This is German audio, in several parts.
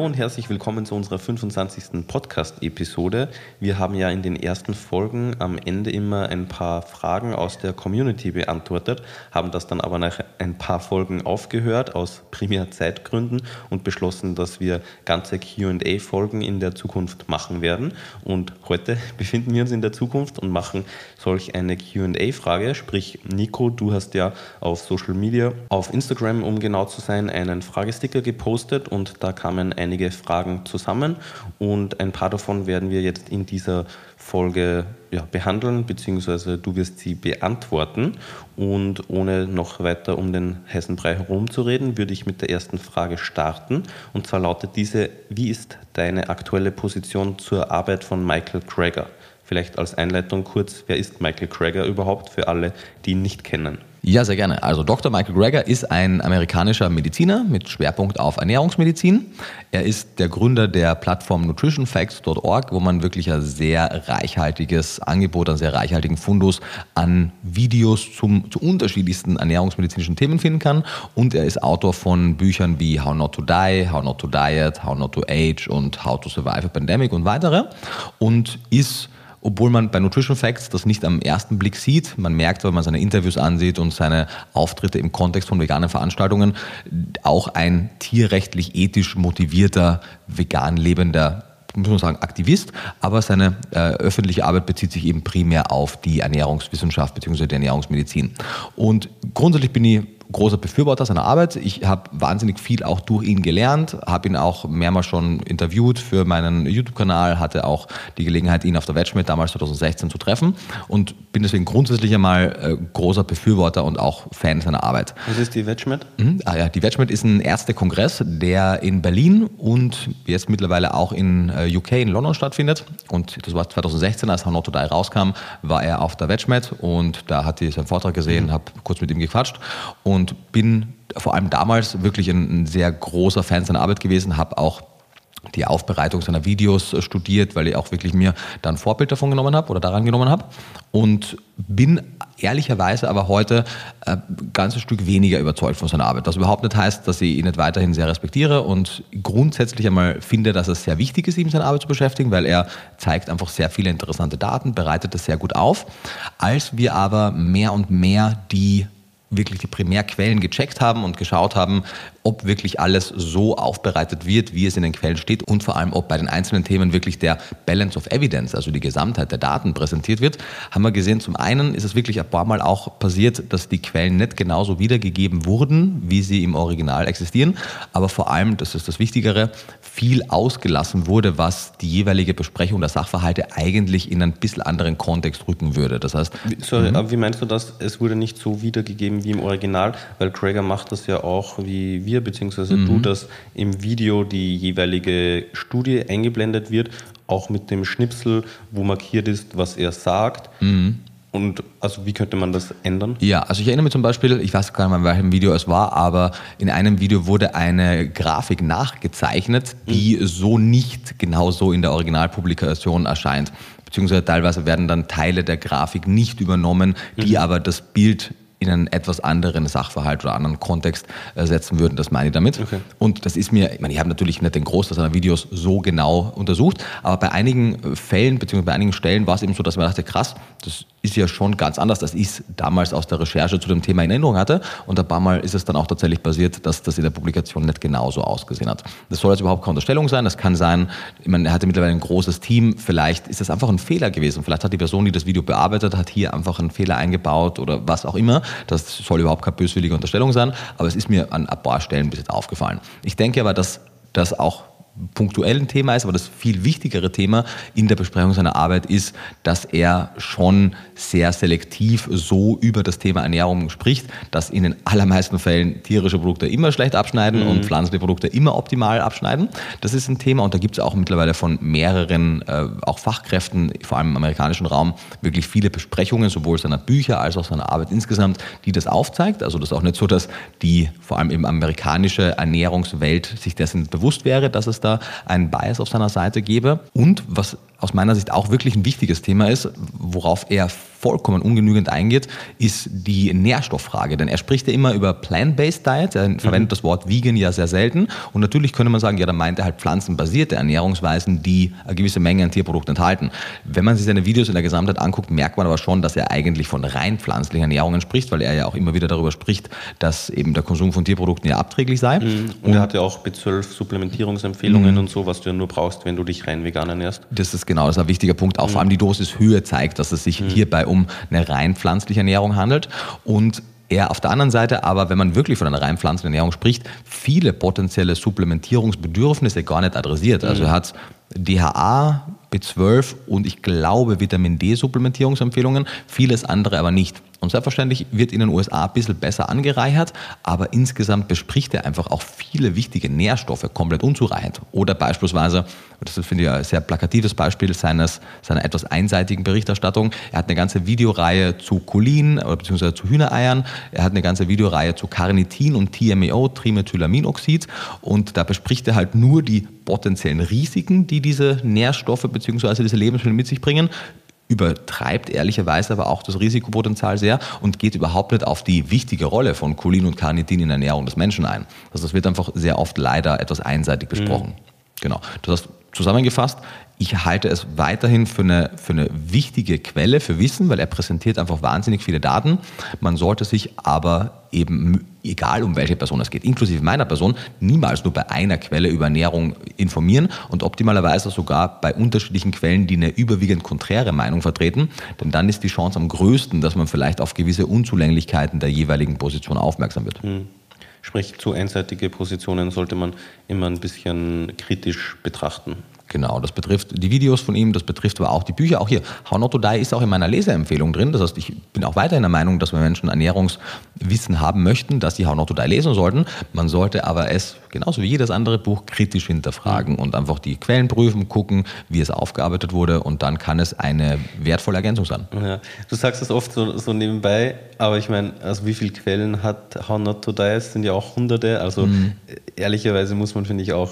Hallo und herzlich willkommen zu unserer 25. Podcast-Episode. Wir haben ja in den ersten Folgen am Ende immer ein paar Fragen aus der Community beantwortet, haben das dann aber nach ein paar Folgen aufgehört aus primär Zeitgründen und beschlossen, dass wir ganze QA-Folgen in der Zukunft machen werden. Und heute befinden wir uns in der Zukunft und machen solch eine QA-Frage. Sprich, Nico, du hast ja auf Social Media, auf Instagram, um genau zu sein, einen Fragesticker gepostet und da kam kamen einige Fragen zusammen und ein paar davon werden wir jetzt in dieser Folge ja, behandeln, beziehungsweise du wirst sie beantworten. Und ohne noch weiter um den heißen Brei herumzureden, würde ich mit der ersten Frage starten. Und zwar lautet diese, wie ist deine aktuelle Position zur Arbeit von Michael Krager? Vielleicht als Einleitung kurz, wer ist Michael Krager überhaupt für alle, die ihn nicht kennen? Ja, sehr gerne. Also Dr. Michael Greger ist ein amerikanischer Mediziner mit Schwerpunkt auf Ernährungsmedizin. Er ist der Gründer der Plattform nutritionfacts.org, wo man wirklich ein sehr reichhaltiges Angebot, einen sehr reichhaltigen Fundus an Videos zum, zu unterschiedlichsten ernährungsmedizinischen Themen finden kann. Und er ist Autor von Büchern wie How Not to Die, How Not to Diet, How Not to Age und How to Survive a Pandemic und weitere. Und ist obwohl man bei Nutrition Facts das nicht am ersten Blick sieht. Man merkt, wenn man seine Interviews ansieht und seine Auftritte im Kontext von veganen Veranstaltungen, auch ein tierrechtlich ethisch motivierter, vegan lebender muss man sagen, Aktivist, aber seine äh, öffentliche Arbeit bezieht sich eben primär auf die Ernährungswissenschaft bzw. die Ernährungsmedizin. Und grundsätzlich bin ich großer Befürworter seiner Arbeit. Ich habe wahnsinnig viel auch durch ihn gelernt, habe ihn auch mehrmals schon interviewt für meinen YouTube-Kanal, hatte auch die Gelegenheit, ihn auf der Wedgmet damals 2016 zu treffen und bin deswegen grundsätzlich einmal äh, großer Befürworter und auch Fan seiner Arbeit. Was ist die Wedgmet? Mhm. Ah, ja, die Wedgmet ist ein Ärztekongress, der in Berlin und jetzt mittlerweile auch in äh, UK, in London stattfindet. Und das war 2016, als How Not to Die rauskam, war er auf der Wedgmet und da hat er seinen Vortrag gesehen, mhm. habe kurz mit ihm gequatscht und und bin vor allem damals wirklich ein, ein sehr großer Fan seiner Arbeit gewesen, habe auch die Aufbereitung seiner Videos äh, studiert, weil ich auch wirklich mir dann Vorbild davon genommen habe oder daran genommen habe und bin ehrlicherweise aber heute ein äh, ganzes Stück weniger überzeugt von seiner Arbeit. Was überhaupt nicht heißt, dass ich ihn nicht weiterhin sehr respektiere und grundsätzlich einmal finde, dass es sehr wichtig ist, ihm seine Arbeit zu beschäftigen, weil er zeigt einfach sehr viele interessante Daten, bereitet das sehr gut auf. Als wir aber mehr und mehr die wirklich die Primärquellen gecheckt haben und geschaut haben, ob wirklich alles so aufbereitet wird, wie es in den Quellen steht und vor allem, ob bei den einzelnen Themen wirklich der Balance of Evidence, also die Gesamtheit der Daten präsentiert wird, haben wir gesehen, zum einen ist es wirklich ein paar Mal auch passiert, dass die Quellen nicht genauso wiedergegeben wurden, wie sie im Original existieren, aber vor allem, das ist das Wichtigere, viel ausgelassen wurde, was die jeweilige Besprechung der Sachverhalte eigentlich in einen bisschen anderen Kontext rücken würde. Das heißt, Sorry, mhm. aber wie meinst du das? Es wurde nicht so wiedergegeben wie im Original, weil Krager macht das ja auch, wie wir bzw. Mhm. du, dass im Video die jeweilige Studie eingeblendet wird, auch mit dem Schnipsel, wo markiert ist, was er sagt. Mhm. Und also wie könnte man das ändern? Ja, also ich erinnere mich zum Beispiel, ich weiß gar nicht mehr, in welchem Video es war, aber in einem Video wurde eine Grafik nachgezeichnet, die mhm. so nicht genau so in der Originalpublikation erscheint. Beziehungsweise teilweise werden dann Teile der Grafik nicht übernommen, die mhm. aber das Bild in einen etwas anderen Sachverhalt oder anderen Kontext äh, setzen würden. Das meine ich damit. Okay. Und das ist mir, ich meine, ich habe natürlich nicht den Großteil seiner Videos so genau untersucht, aber bei einigen Fällen bzw. bei einigen Stellen war es eben so, dass man dachte, krass, das ist ja schon ganz anders, als ich es damals aus der Recherche zu dem Thema in Erinnerung hatte. Und ein paar Mal ist es dann auch tatsächlich passiert, dass das in der Publikation nicht genauso ausgesehen hat. Das soll jetzt überhaupt keine Unterstellung sein. Das kann sein, ich meine, er hatte mittlerweile ein großes Team. Vielleicht ist das einfach ein Fehler gewesen. Vielleicht hat die Person, die das Video bearbeitet hat, hier einfach einen Fehler eingebaut oder was auch immer. Das soll überhaupt keine böswillige Unterstellung sein, aber es ist mir an ein paar Stellen bis jetzt aufgefallen. Ich denke aber, dass das auch punktuell ein Thema ist, aber das viel wichtigere Thema in der Besprechung seiner Arbeit ist, dass er schon sehr selektiv so über das Thema Ernährung spricht, dass in den allermeisten Fällen tierische Produkte immer schlecht abschneiden mhm. und pflanzliche Produkte immer optimal abschneiden. Das ist ein Thema und da gibt es auch mittlerweile von mehreren, äh, auch Fachkräften, vor allem im amerikanischen Raum, wirklich viele Besprechungen, sowohl seiner Bücher als auch seiner Arbeit insgesamt, die das aufzeigt. Also das ist auch nicht so, dass die vor allem eben amerikanische Ernährungswelt sich dessen bewusst wäre, dass es da einen Bias auf seiner Seite gebe. Und was aus meiner Sicht auch wirklich ein wichtiges Thema ist, worauf er vollkommen ungenügend eingeht, ist die Nährstofffrage. Denn er spricht ja immer über Plant-Based Diet, er verwendet mhm. das Wort Vegan ja sehr selten. Und natürlich könnte man sagen, ja, da meint er halt pflanzenbasierte Ernährungsweisen, die eine gewisse Menge an Tierprodukten enthalten. Wenn man sich seine Videos in der Gesamtheit anguckt, merkt man aber schon, dass er eigentlich von rein pflanzlichen Ernährungen spricht, weil er ja auch immer wieder darüber spricht, dass eben der Konsum von Tierprodukten ja abträglich sei. Mhm. Und, und er hat ja auch B12 Supplementierungsempfehlungen mhm. und so, was du ja nur brauchst, wenn du dich rein vegan ernährst. Das ist genau, das ist ein wichtiger Punkt. Auch mhm. vor allem die Dosishöhe zeigt, dass es sich mhm. hierbei um eine rein pflanzliche Ernährung handelt. Und er auf der anderen Seite aber, wenn man wirklich von einer rein pflanzlichen Ernährung spricht, viele potenzielle Supplementierungsbedürfnisse gar nicht adressiert. Also mhm. er hat DHA, B12 und ich glaube Vitamin D Supplementierungsempfehlungen, vieles andere aber nicht. Und selbstverständlich wird in den USA ein bisschen besser angereichert, aber insgesamt bespricht er einfach auch viele wichtige Nährstoffe komplett unzureichend. Oder beispielsweise, das finde ich ein sehr plakatives Beispiel seines, seiner etwas einseitigen Berichterstattung, er hat eine ganze Videoreihe zu Cholin bzw. zu Hühnereiern, er hat eine ganze Videoreihe zu Carnitin und TMAO, Trimethylaminoxid und da bespricht er halt nur die potenziellen Risiken, die diese Nährstoffe bzw. diese Lebensmittel mit sich bringen, übertreibt ehrlicherweise aber auch das Risikopotenzial sehr und geht überhaupt nicht auf die wichtige Rolle von Cholin und Carnitin in der Ernährung des Menschen ein. Also das wird einfach sehr oft leider etwas einseitig besprochen. Mhm. Genau. Das heißt, zusammengefasst, ich halte es weiterhin für eine, für eine wichtige Quelle für Wissen, weil er präsentiert einfach wahnsinnig viele Daten. Man sollte sich aber eben, egal um welche Person es geht, inklusive meiner Person, niemals nur bei einer Quelle über Ernährung informieren und optimalerweise sogar bei unterschiedlichen Quellen, die eine überwiegend konträre Meinung vertreten. Denn dann ist die Chance am größten, dass man vielleicht auf gewisse Unzulänglichkeiten der jeweiligen Position aufmerksam wird. Hm. Sprich, zu einseitige Positionen sollte man immer ein bisschen kritisch betrachten. Genau, das betrifft die Videos von ihm, das betrifft aber auch die Bücher. Auch hier, How Not to Die ist auch in meiner Leseempfehlung drin. Das heißt, ich bin auch weiterhin der Meinung, dass wenn Menschen Ernährungswissen haben möchten, dass sie How Not to Die lesen sollten. Man sollte aber es, genauso wie jedes andere Buch, kritisch hinterfragen und einfach die Quellen prüfen, gucken, wie es aufgearbeitet wurde und dann kann es eine wertvolle Ergänzung sein. Ja, du sagst es oft so, so nebenbei, aber ich meine, also wie viele Quellen hat How Not to Die? Es sind ja auch hunderte. Also mhm. ehrlicherweise muss man, finde ich, auch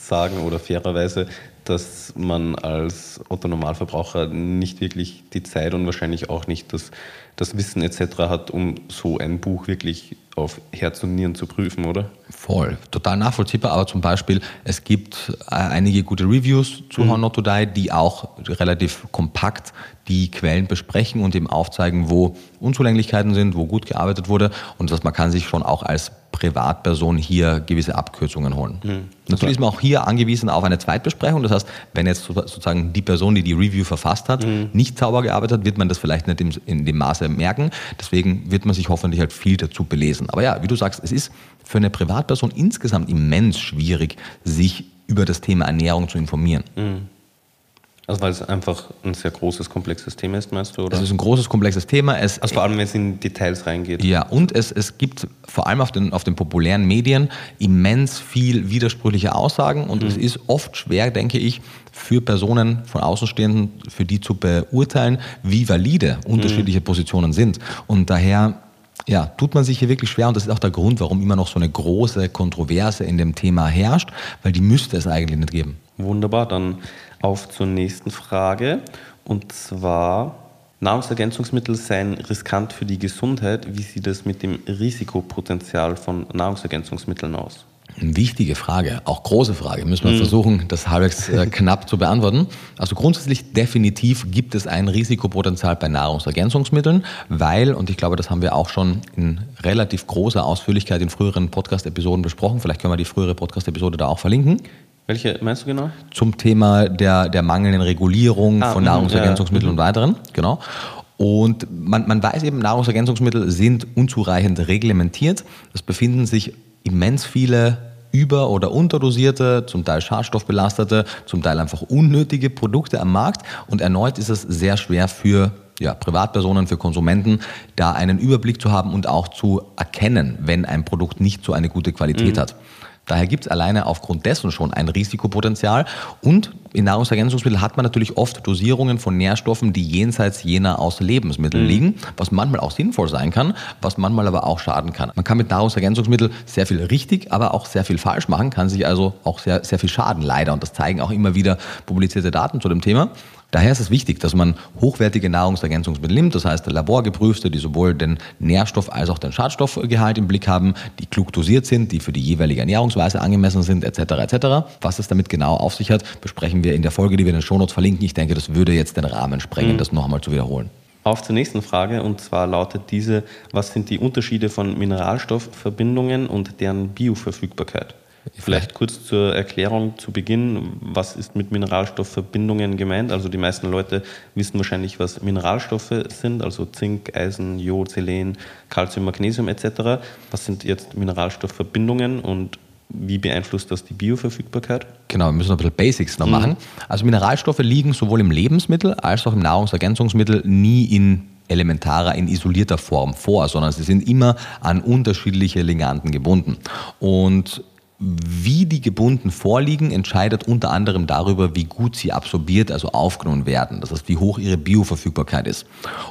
sagen oder fairerweise, dass man als Otto-Normalverbraucher nicht wirklich die Zeit und wahrscheinlich auch nicht das, das Wissen etc. hat, um so ein Buch wirklich auf Herz und Nieren zu prüfen, oder? Voll, total nachvollziehbar. Aber zum Beispiel, es gibt äh, einige gute Reviews zu mhm. How Not to Die, die auch relativ kompakt die Quellen besprechen und eben aufzeigen, wo Unzulänglichkeiten sind, wo gut gearbeitet wurde. Und dass man kann sich schon auch als Privatperson hier gewisse Abkürzungen holen. Mhm. Natürlich ist man auch hier angewiesen auf eine Zweitbesprechung. Das heißt, wenn jetzt sozusagen die Person, die die Review verfasst hat, mhm. nicht sauber gearbeitet hat, wird man das vielleicht nicht in dem Maße merken. Deswegen wird man sich hoffentlich halt viel dazu belesen. Aber ja, wie du sagst, es ist für eine Privatperson insgesamt immens schwierig, sich über das Thema Ernährung zu informieren. Mhm. Also weil es einfach ein sehr großes, komplexes Thema ist, meinst du? Oder? Es ist ein großes, komplexes Thema. Es, also vor allem, wenn es in Details reingeht. Ja, und es, es gibt vor allem auf den, auf den populären Medien immens viel widersprüchliche Aussagen und mhm. es ist oft schwer, denke ich, für Personen von Außenstehenden, für die zu beurteilen, wie valide unterschiedliche mhm. Positionen sind. Und daher ja, tut man sich hier wirklich schwer und das ist auch der Grund, warum immer noch so eine große Kontroverse in dem Thema herrscht, weil die müsste es eigentlich nicht geben. Wunderbar, dann auf zur nächsten Frage. Und zwar, Nahrungsergänzungsmittel seien riskant für die Gesundheit. Wie sieht es mit dem Risikopotenzial von Nahrungsergänzungsmitteln aus? Wichtige Frage, auch große Frage. Müssen wir mhm. versuchen, das halbwegs äh, knapp zu beantworten. Also grundsätzlich definitiv gibt es ein Risikopotenzial bei Nahrungsergänzungsmitteln, weil, und ich glaube, das haben wir auch schon in relativ großer Ausführlichkeit in früheren Podcast-Episoden besprochen, vielleicht können wir die frühere Podcast-Episode da auch verlinken, welche meinst du genau? Zum Thema der, der mangelnden Regulierung ah, von mhm, Nahrungsergänzungsmitteln ja. und weiteren. Genau. Und man, man weiß eben, Nahrungsergänzungsmittel sind unzureichend reglementiert. Es befinden sich immens viele über- oder unterdosierte, zum Teil schadstoffbelastete, zum Teil einfach unnötige Produkte am Markt. Und erneut ist es sehr schwer für ja, Privatpersonen, für Konsumenten, da einen Überblick zu haben und auch zu erkennen, wenn ein Produkt nicht so eine gute Qualität mhm. hat. Daher gibt es alleine aufgrund dessen schon ein Risikopotenzial. Und in Nahrungsergänzungsmitteln hat man natürlich oft Dosierungen von Nährstoffen, die jenseits jener aus Lebensmitteln mhm. liegen, was manchmal auch sinnvoll sein kann, was manchmal aber auch schaden kann. Man kann mit Nahrungsergänzungsmitteln sehr viel richtig, aber auch sehr viel falsch machen, kann sich also auch sehr, sehr viel schaden, leider. Und das zeigen auch immer wieder publizierte Daten zu dem Thema. Daher ist es wichtig, dass man hochwertige Nahrungsergänzungsmittel nimmt, das heißt laborgeprüfte, die sowohl den Nährstoff als auch den Schadstoffgehalt im Blick haben, die klug dosiert sind, die für die jeweilige Ernährungsweise angemessen sind, etc. etc. Was es damit genau auf sich hat, besprechen wir in der Folge, die wir in den Shownotes verlinken. Ich denke, das würde jetzt den Rahmen sprengen, mhm. das noch einmal zu wiederholen. Auf zur nächsten Frage und zwar lautet diese, was sind die Unterschiede von Mineralstoffverbindungen und deren Bioverfügbarkeit? Vielleicht kurz zur Erklärung zu Beginn, was ist mit Mineralstoffverbindungen gemeint? Also die meisten Leute wissen wahrscheinlich, was Mineralstoffe sind, also Zink, Eisen, Jod, Selen, Calcium, Magnesium etc. Was sind jetzt Mineralstoffverbindungen und wie beeinflusst das die Bioverfügbarkeit? Genau, wir müssen ein bisschen Basics noch mhm. machen. Also Mineralstoffe liegen sowohl im Lebensmittel als auch im Nahrungsergänzungsmittel nie in elementarer, in isolierter Form vor, sondern sie sind immer an unterschiedliche Liganten gebunden. Und wie die gebunden vorliegen, entscheidet unter anderem darüber, wie gut sie absorbiert, also aufgenommen werden. Das heißt, wie hoch ihre Bioverfügbarkeit ist.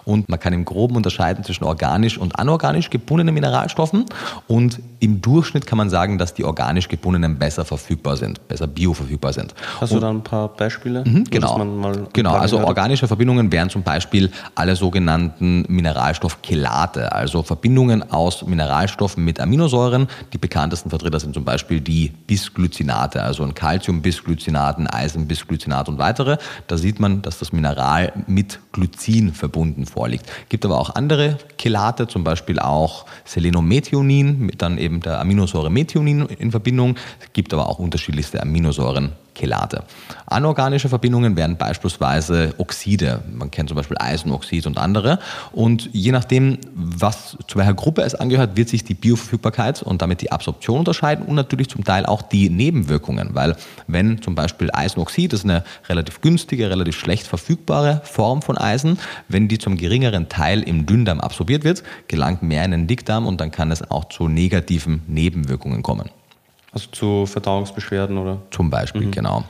Und man kann im Groben unterscheiden zwischen organisch und anorganisch gebundenen Mineralstoffen. Und im Durchschnitt kann man sagen, dass die organisch gebundenen besser verfügbar sind, besser bioverfügbar sind. Hast und, du da ein paar Beispiele? Mhm, genau, genau also organische Verbindungen wären zum Beispiel alle sogenannten Mineralstoffchelate, also Verbindungen aus Mineralstoffen mit Aminosäuren. Die bekanntesten Vertreter sind zum Beispiel die Bisglycinate, also ein Calcium-Bisglycinat, ein Eisen-Bisglycinat und weitere. Da sieht man, dass das Mineral mit Glycin verbunden vorliegt. Gibt aber auch andere Chelate, zum Beispiel auch Selenomethionin mit dann eben der Aminosäure Methionin in Verbindung. Es gibt aber auch unterschiedlichste Aminosäuren Chelate. Anorganische Verbindungen wären beispielsweise Oxide. Man kennt zum Beispiel Eisenoxid und andere. Und je nachdem, was zu welcher Gruppe es angehört, wird sich die Bioverfügbarkeit und damit die Absorption unterscheiden und natürlich zum Teil auch die Nebenwirkungen. Weil wenn zum Beispiel Eisenoxid, das ist eine relativ günstige, relativ schlecht verfügbare Form von Eisen, wenn die zum geringeren Teil im Dünndarm absorbiert wird, gelangt mehr in den Dickdarm und dann kann es auch zu negativen Nebenwirkungen kommen. Also zu Verdauungsbeschwerden oder? Zum Beispiel, mhm. genau.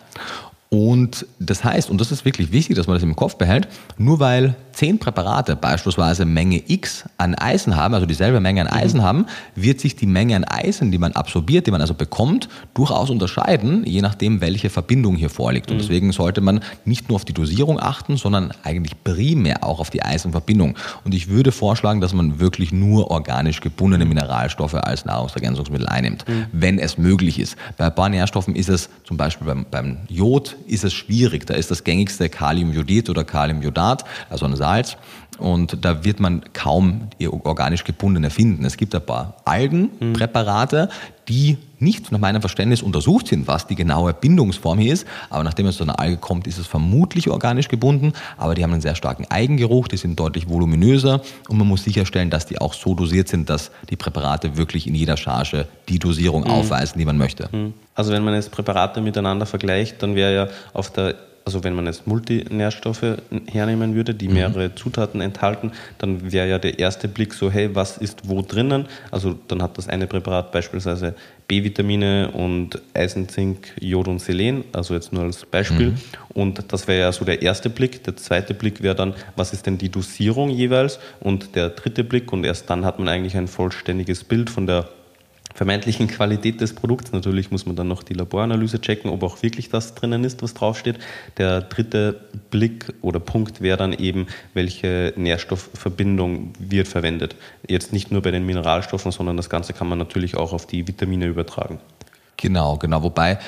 Und das heißt, und das ist wirklich wichtig, dass man das im Kopf behält, nur weil zehn Präparate beispielsweise Menge X an Eisen haben, also dieselbe Menge an mhm. Eisen mhm. haben, wird sich die Menge an Eisen, die man absorbiert, die man also bekommt, durchaus unterscheiden, je nachdem, welche Verbindung hier vorliegt. Und mhm. deswegen sollte man nicht nur auf die Dosierung achten, sondern eigentlich primär auch auf die Eisenverbindung. Und ich würde vorschlagen, dass man wirklich nur organisch gebundene mhm. Mineralstoffe als Nahrungsergänzungsmittel einnimmt, mhm. wenn es möglich ist. Bei ein paar Nährstoffen ist es zum Beispiel beim, beim Jod ist es schwierig. Da ist das gängigste Kaliumjodid oder Kaliumjodat, also ein Salz. Und da wird man kaum organisch gebundene finden. Es gibt ein paar Algenpräparate, die nicht nach meinem Verständnis untersucht sind, was die genaue Bindungsform hier ist. Aber nachdem es zu einer Alge kommt, ist es vermutlich organisch gebunden. Aber die haben einen sehr starken Eigengeruch, die sind deutlich voluminöser und man muss sicherstellen, dass die auch so dosiert sind, dass die Präparate wirklich in jeder Charge die Dosierung mhm. aufweisen, die man möchte. Mhm. Also wenn man jetzt Präparate miteinander vergleicht, dann wäre ja auf der also wenn man jetzt Multinährstoffe hernehmen würde, die mhm. mehrere mhm. Zutaten enthalten, dann wäre ja der erste Blick so, hey, was ist wo drinnen? Also dann hat das eine Präparat beispielsweise B-Vitamine und Eisen, Zink, Jod und Selen, also jetzt nur als Beispiel. Mhm. Und das wäre ja so der erste Blick. Der zweite Blick wäre dann, was ist denn die Dosierung jeweils? Und der dritte Blick, und erst dann hat man eigentlich ein vollständiges Bild von der vermeintlichen Qualität des Produkts. Natürlich muss man dann noch die Laboranalyse checken, ob auch wirklich das drinnen ist, was draufsteht. Der dritte Blick oder Punkt wäre dann eben, welche Nährstoffverbindung wird verwendet. Jetzt nicht nur bei den Mineralstoffen, sondern das Ganze kann man natürlich auch auf die Vitamine übertragen. Genau, genau. Wobei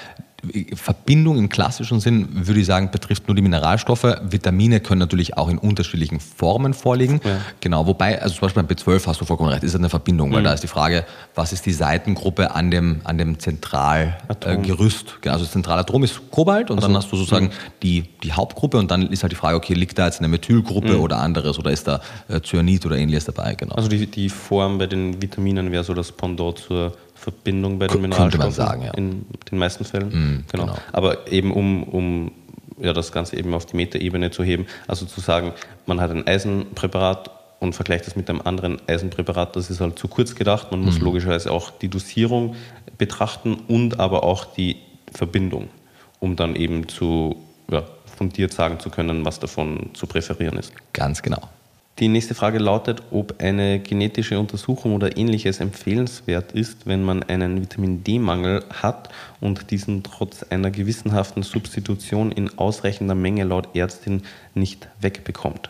Verbindung im klassischen Sinn, würde ich sagen, betrifft nur die Mineralstoffe. Vitamine können natürlich auch in unterschiedlichen Formen vorliegen. Ja. Genau, wobei, also zum Beispiel beim B12 hast du vollkommen recht, ist eine Verbindung, mhm. weil da ist die Frage, was ist die Seitengruppe an dem, an dem Zentralgerüst? Äh, also das Zentralatom ist Kobalt und also, dann hast du sozusagen mhm. die, die Hauptgruppe und dann ist halt die Frage, okay, liegt da jetzt eine Methylgruppe mhm. oder anderes oder ist da äh, Cyanid oder ähnliches dabei? Genau. Also die, die Form bei den Vitaminen wäre so das Pendant zur Verbindung bei den Könnte Mineralstoffen. man sagen, ja. In den meisten Fällen. Mm, genau. genau. Aber eben um, um ja, das Ganze eben auf die Metaebene zu heben, also zu sagen, man hat ein Eisenpräparat und vergleicht das mit einem anderen Eisenpräparat, das ist halt zu kurz gedacht. Man muss logischerweise auch die Dosierung betrachten und aber auch die Verbindung, um dann eben zu ja, fundiert sagen zu können, was davon zu präferieren ist. Ganz genau. Die nächste Frage lautet, ob eine genetische Untersuchung oder ähnliches empfehlenswert ist, wenn man einen Vitamin D-Mangel hat und diesen trotz einer gewissenhaften Substitution in ausreichender Menge laut Ärztin nicht wegbekommt.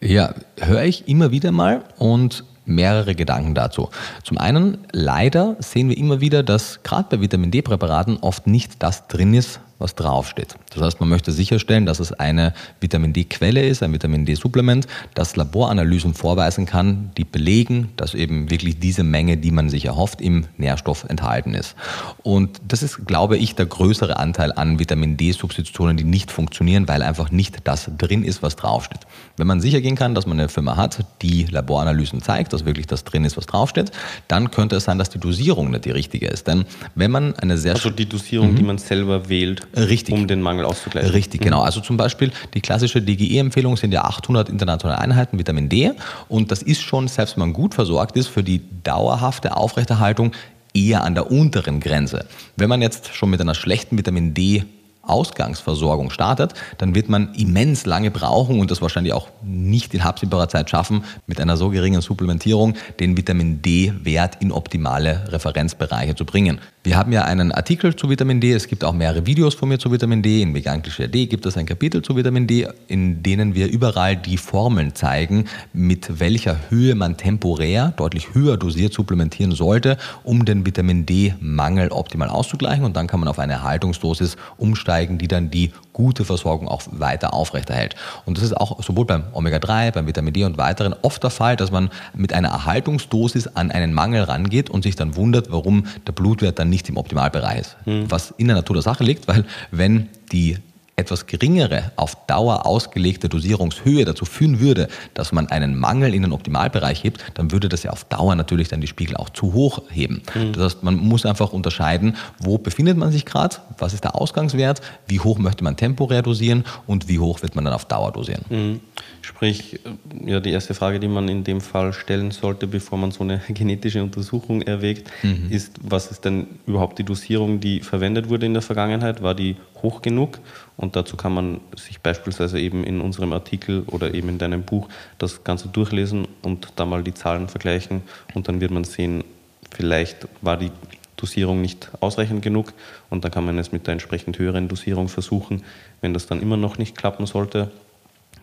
Ja, höre ich immer wieder mal und mehrere Gedanken dazu. Zum einen, leider sehen wir immer wieder, dass gerade bei Vitamin D-Präparaten oft nicht das drin ist, was draufsteht. Das heißt, man möchte sicherstellen, dass es eine Vitamin D-Quelle ist, ein Vitamin D-Supplement, das Laboranalysen vorweisen kann, die belegen, dass eben wirklich diese Menge, die man sich erhofft, im Nährstoff enthalten ist. Und das ist, glaube ich, der größere Anteil an Vitamin D-Substitutionen, die nicht funktionieren, weil einfach nicht das drin ist, was draufsteht. Wenn man sicher gehen kann, dass man eine Firma hat, die Laboranalysen zeigt, dass wirklich das drin ist, was draufsteht, dann könnte es sein, dass die Dosierung nicht die richtige ist. Denn wenn man eine sehr Also die Dosierung, die man selber wählt, Richtig. um den Mangel auszugleichen. Richtig, genau. Also zum Beispiel die klassische DGE-Empfehlung sind ja 800 internationale Einheiten Vitamin D und das ist schon, selbst wenn man gut versorgt ist, für die dauerhafte Aufrechterhaltung eher an der unteren Grenze. Wenn man jetzt schon mit einer schlechten Vitamin D Ausgangsversorgung startet, dann wird man immens lange brauchen und das wahrscheinlich auch nicht in absehbarer Zeit schaffen, mit einer so geringen Supplementierung den Vitamin D-Wert in optimale Referenzbereiche zu bringen. Wir haben ja einen Artikel zu Vitamin D, es gibt auch mehrere Videos von mir zu Vitamin D. In Veganklische D gibt es ein Kapitel zu Vitamin D, in denen wir überall die Formeln zeigen, mit welcher Höhe man temporär deutlich höher dosiert supplementieren sollte, um den Vitamin D-Mangel optimal auszugleichen. Und dann kann man auf eine Erhaltungsdosis umsteigen, die dann die gute Versorgung auch weiter aufrechterhält. Und das ist auch sowohl beim Omega-3, beim Vitamin D und weiteren oft der Fall, dass man mit einer Erhaltungsdosis an einen Mangel rangeht und sich dann wundert, warum der Blutwert dann nicht im Optimalbereich ist. Was in der Natur der Sache liegt, weil wenn die etwas geringere, auf Dauer ausgelegte Dosierungshöhe dazu führen würde, dass man einen Mangel in den Optimalbereich hebt, dann würde das ja auf Dauer natürlich dann die Spiegel auch zu hoch heben. Das heißt, man muss einfach unterscheiden, wo befindet man sich gerade, was ist der Ausgangswert, wie hoch möchte man temporär dosieren und wie hoch wird man dann auf Dauer dosieren. Mhm. Sprich, äh, ja, die erste Frage, die man in dem Fall stellen sollte, bevor man so eine genetische Untersuchung erwägt, ist, was ist denn überhaupt die Dosierung, die verwendet wurde in der Vergangenheit? War die hoch genug? Und dazu kann man sich beispielsweise eben in unserem Artikel oder eben in deinem Buch das Ganze durchlesen und da mal die Zahlen vergleichen und dann wird man sehen, vielleicht war die Dosierung nicht ausreichend genug und dann kann man es mit der entsprechend höheren Dosierung versuchen. Wenn das dann immer noch nicht klappen sollte,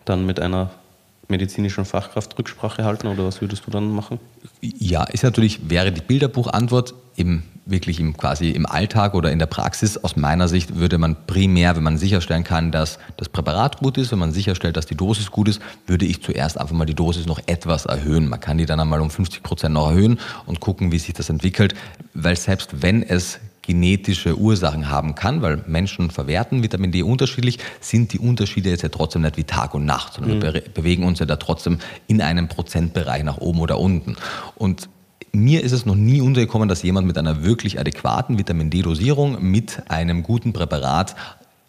dann mit einer medizinischen Fachkraft Rücksprache halten oder was würdest du dann machen? Ja, ist natürlich, wäre die Bilderbuchantwort im, wirklich im, quasi im Alltag oder in der Praxis. Aus meiner Sicht würde man primär, wenn man sicherstellen kann, dass das Präparat gut ist, wenn man sicherstellt, dass die Dosis gut ist, würde ich zuerst einfach mal die Dosis noch etwas erhöhen. Man kann die dann einmal um 50 Prozent noch erhöhen und gucken, wie sich das entwickelt, weil selbst wenn es genetische Ursachen haben kann, weil Menschen verwerten Vitamin D unterschiedlich, sind die Unterschiede jetzt ja trotzdem nicht wie Tag und Nacht, sondern wir be bewegen uns ja da trotzdem in einem Prozentbereich nach oben oder unten. Und mir ist es noch nie untergekommen, dass jemand mit einer wirklich adäquaten Vitamin D-Dosierung mit einem guten Präparat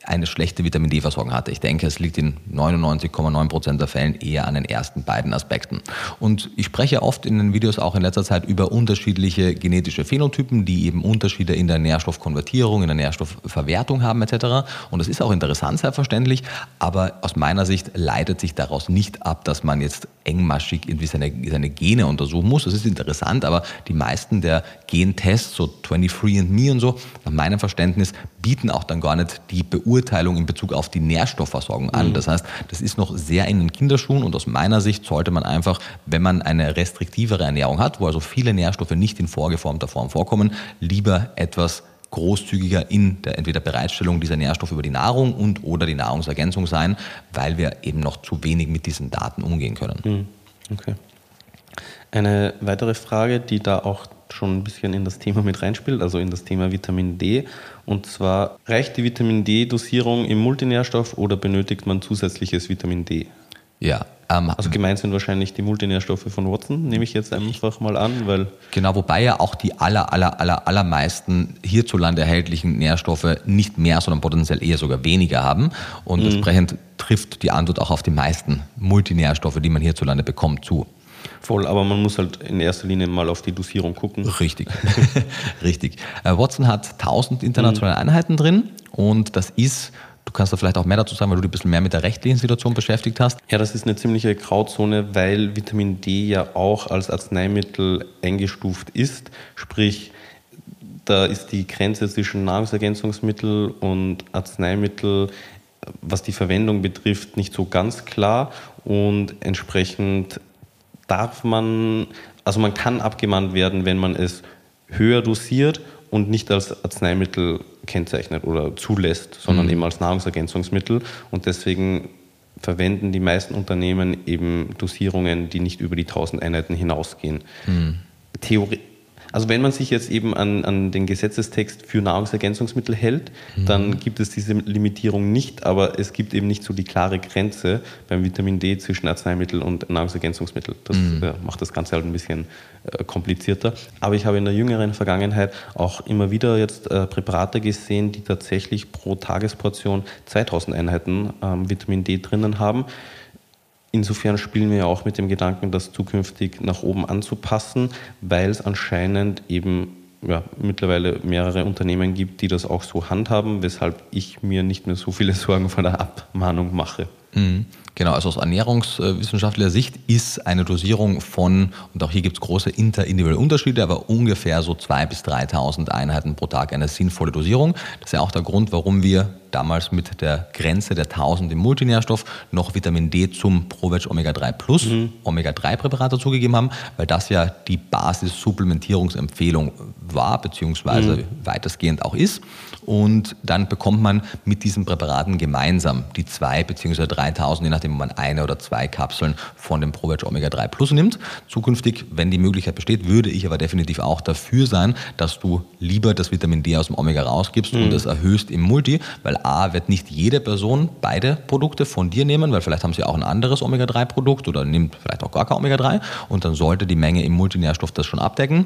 eine schlechte Vitamin D-Versorgung hatte. Ich denke, es liegt in 99,9 Prozent der Fällen eher an den ersten beiden Aspekten. Und ich spreche oft in den Videos auch in letzter Zeit über unterschiedliche genetische Phänotypen, die eben Unterschiede in der Nährstoffkonvertierung, in der Nährstoffverwertung haben etc. Und das ist auch interessant, selbstverständlich, aber aus meiner Sicht leitet sich daraus nicht ab, dass man jetzt engmaschig irgendwie seine, seine Gene untersuchen muss. Das ist interessant, aber die meisten der Gentests, so 23andMe und so, nach meinem Verständnis, bieten auch dann gar nicht die Beurteilung in Bezug auf die Nährstoffversorgung an. Das heißt, das ist noch sehr in den Kinderschuhen und aus meiner Sicht sollte man einfach, wenn man eine restriktivere Ernährung hat, wo also viele Nährstoffe nicht in vorgeformter Form vorkommen, lieber etwas großzügiger in der entweder Bereitstellung dieser Nährstoffe über die Nahrung und oder die Nahrungsergänzung sein, weil wir eben noch zu wenig mit diesen Daten umgehen können. Okay. Eine weitere Frage, die da auch schon ein bisschen in das Thema mit reinspielt, also in das Thema Vitamin D. Und zwar, reicht die Vitamin D-Dosierung im Multinährstoff oder benötigt man zusätzliches Vitamin D? Ja, Ähm, also gemeint sind wahrscheinlich die Multinährstoffe von Watson, nehme ich jetzt einfach mal an, weil. Genau, wobei ja auch die aller, aller, aller, allermeisten hierzulande erhältlichen Nährstoffe nicht mehr, sondern potenziell eher sogar weniger haben. Und mhm. entsprechend trifft die Antwort auch auf die meisten Multinährstoffe, die man hierzulande bekommt, zu. Voll, aber man muss halt in erster Linie mal auf die Dosierung gucken. Richtig, richtig. Äh, Watson hat 1000 internationale mhm. Einheiten drin und das ist Du kannst da vielleicht auch mehr dazu sagen, weil du dich ein bisschen mehr mit der rechtlichen Situation beschäftigt hast. Ja, das ist eine ziemliche Grauzone, weil Vitamin D ja auch als Arzneimittel eingestuft ist. Sprich, da ist die Grenze zwischen Nahrungsergänzungsmittel und Arzneimittel, was die Verwendung betrifft, nicht so ganz klar und entsprechend darf man, also man kann abgemahnt werden, wenn man es höher dosiert und nicht als Arzneimittel kennzeichnet oder zulässt, sondern mhm. eben als Nahrungsergänzungsmittel. Und deswegen verwenden die meisten Unternehmen eben Dosierungen, die nicht über die 1000 Einheiten hinausgehen. Mhm. Theorie also wenn man sich jetzt eben an, an den Gesetzestext für Nahrungsergänzungsmittel hält, mhm. dann gibt es diese Limitierung nicht, aber es gibt eben nicht so die klare Grenze beim Vitamin D zwischen Arzneimittel und Nahrungsergänzungsmittel. Das mhm. äh, macht das Ganze halt ein bisschen äh, komplizierter. Aber ich habe in der jüngeren Vergangenheit auch immer wieder jetzt äh, Präparate gesehen, die tatsächlich pro Tagesportion 2000 Einheiten ähm, Vitamin D drinnen haben. Insofern spielen wir ja auch mit dem Gedanken, das zukünftig nach oben anzupassen, weil es anscheinend eben ja, mittlerweile mehrere Unternehmen gibt, die das auch so handhaben, weshalb ich mir nicht mehr so viele Sorgen vor der Abmahnung mache. Mhm. Genau, also aus ernährungswissenschaftlicher Sicht ist eine Dosierung von, und auch hier gibt es große interindividuelle Unterschiede, aber ungefähr so 2.000 bis 3.000 Einheiten pro Tag eine sinnvolle Dosierung. Das ist ja auch der Grund, warum wir damals mit der Grenze der 1000 im Multinährstoff noch Vitamin D zum ProVeg Omega 3 Plus mhm. Omega 3 Präparat dazugegeben haben, weil das ja die Basis-Supplementierungsempfehlung war, beziehungsweise mhm. weitestgehend auch ist. Und dann bekommt man mit diesen Präparaten gemeinsam die 2 bzw. 3000, je nachdem, ob man eine oder zwei Kapseln von dem ProVeg Omega 3 Plus nimmt. Zukünftig, wenn die Möglichkeit besteht, würde ich aber definitiv auch dafür sein, dass du lieber das Vitamin D aus dem Omega rausgibst mhm. und es erhöhst im Multi, weil A wird nicht jede Person beide Produkte von dir nehmen, weil vielleicht haben sie auch ein anderes Omega 3 Produkt oder nimmt vielleicht auch gar kein Omega 3 und dann sollte die Menge im Multinährstoff das schon abdecken.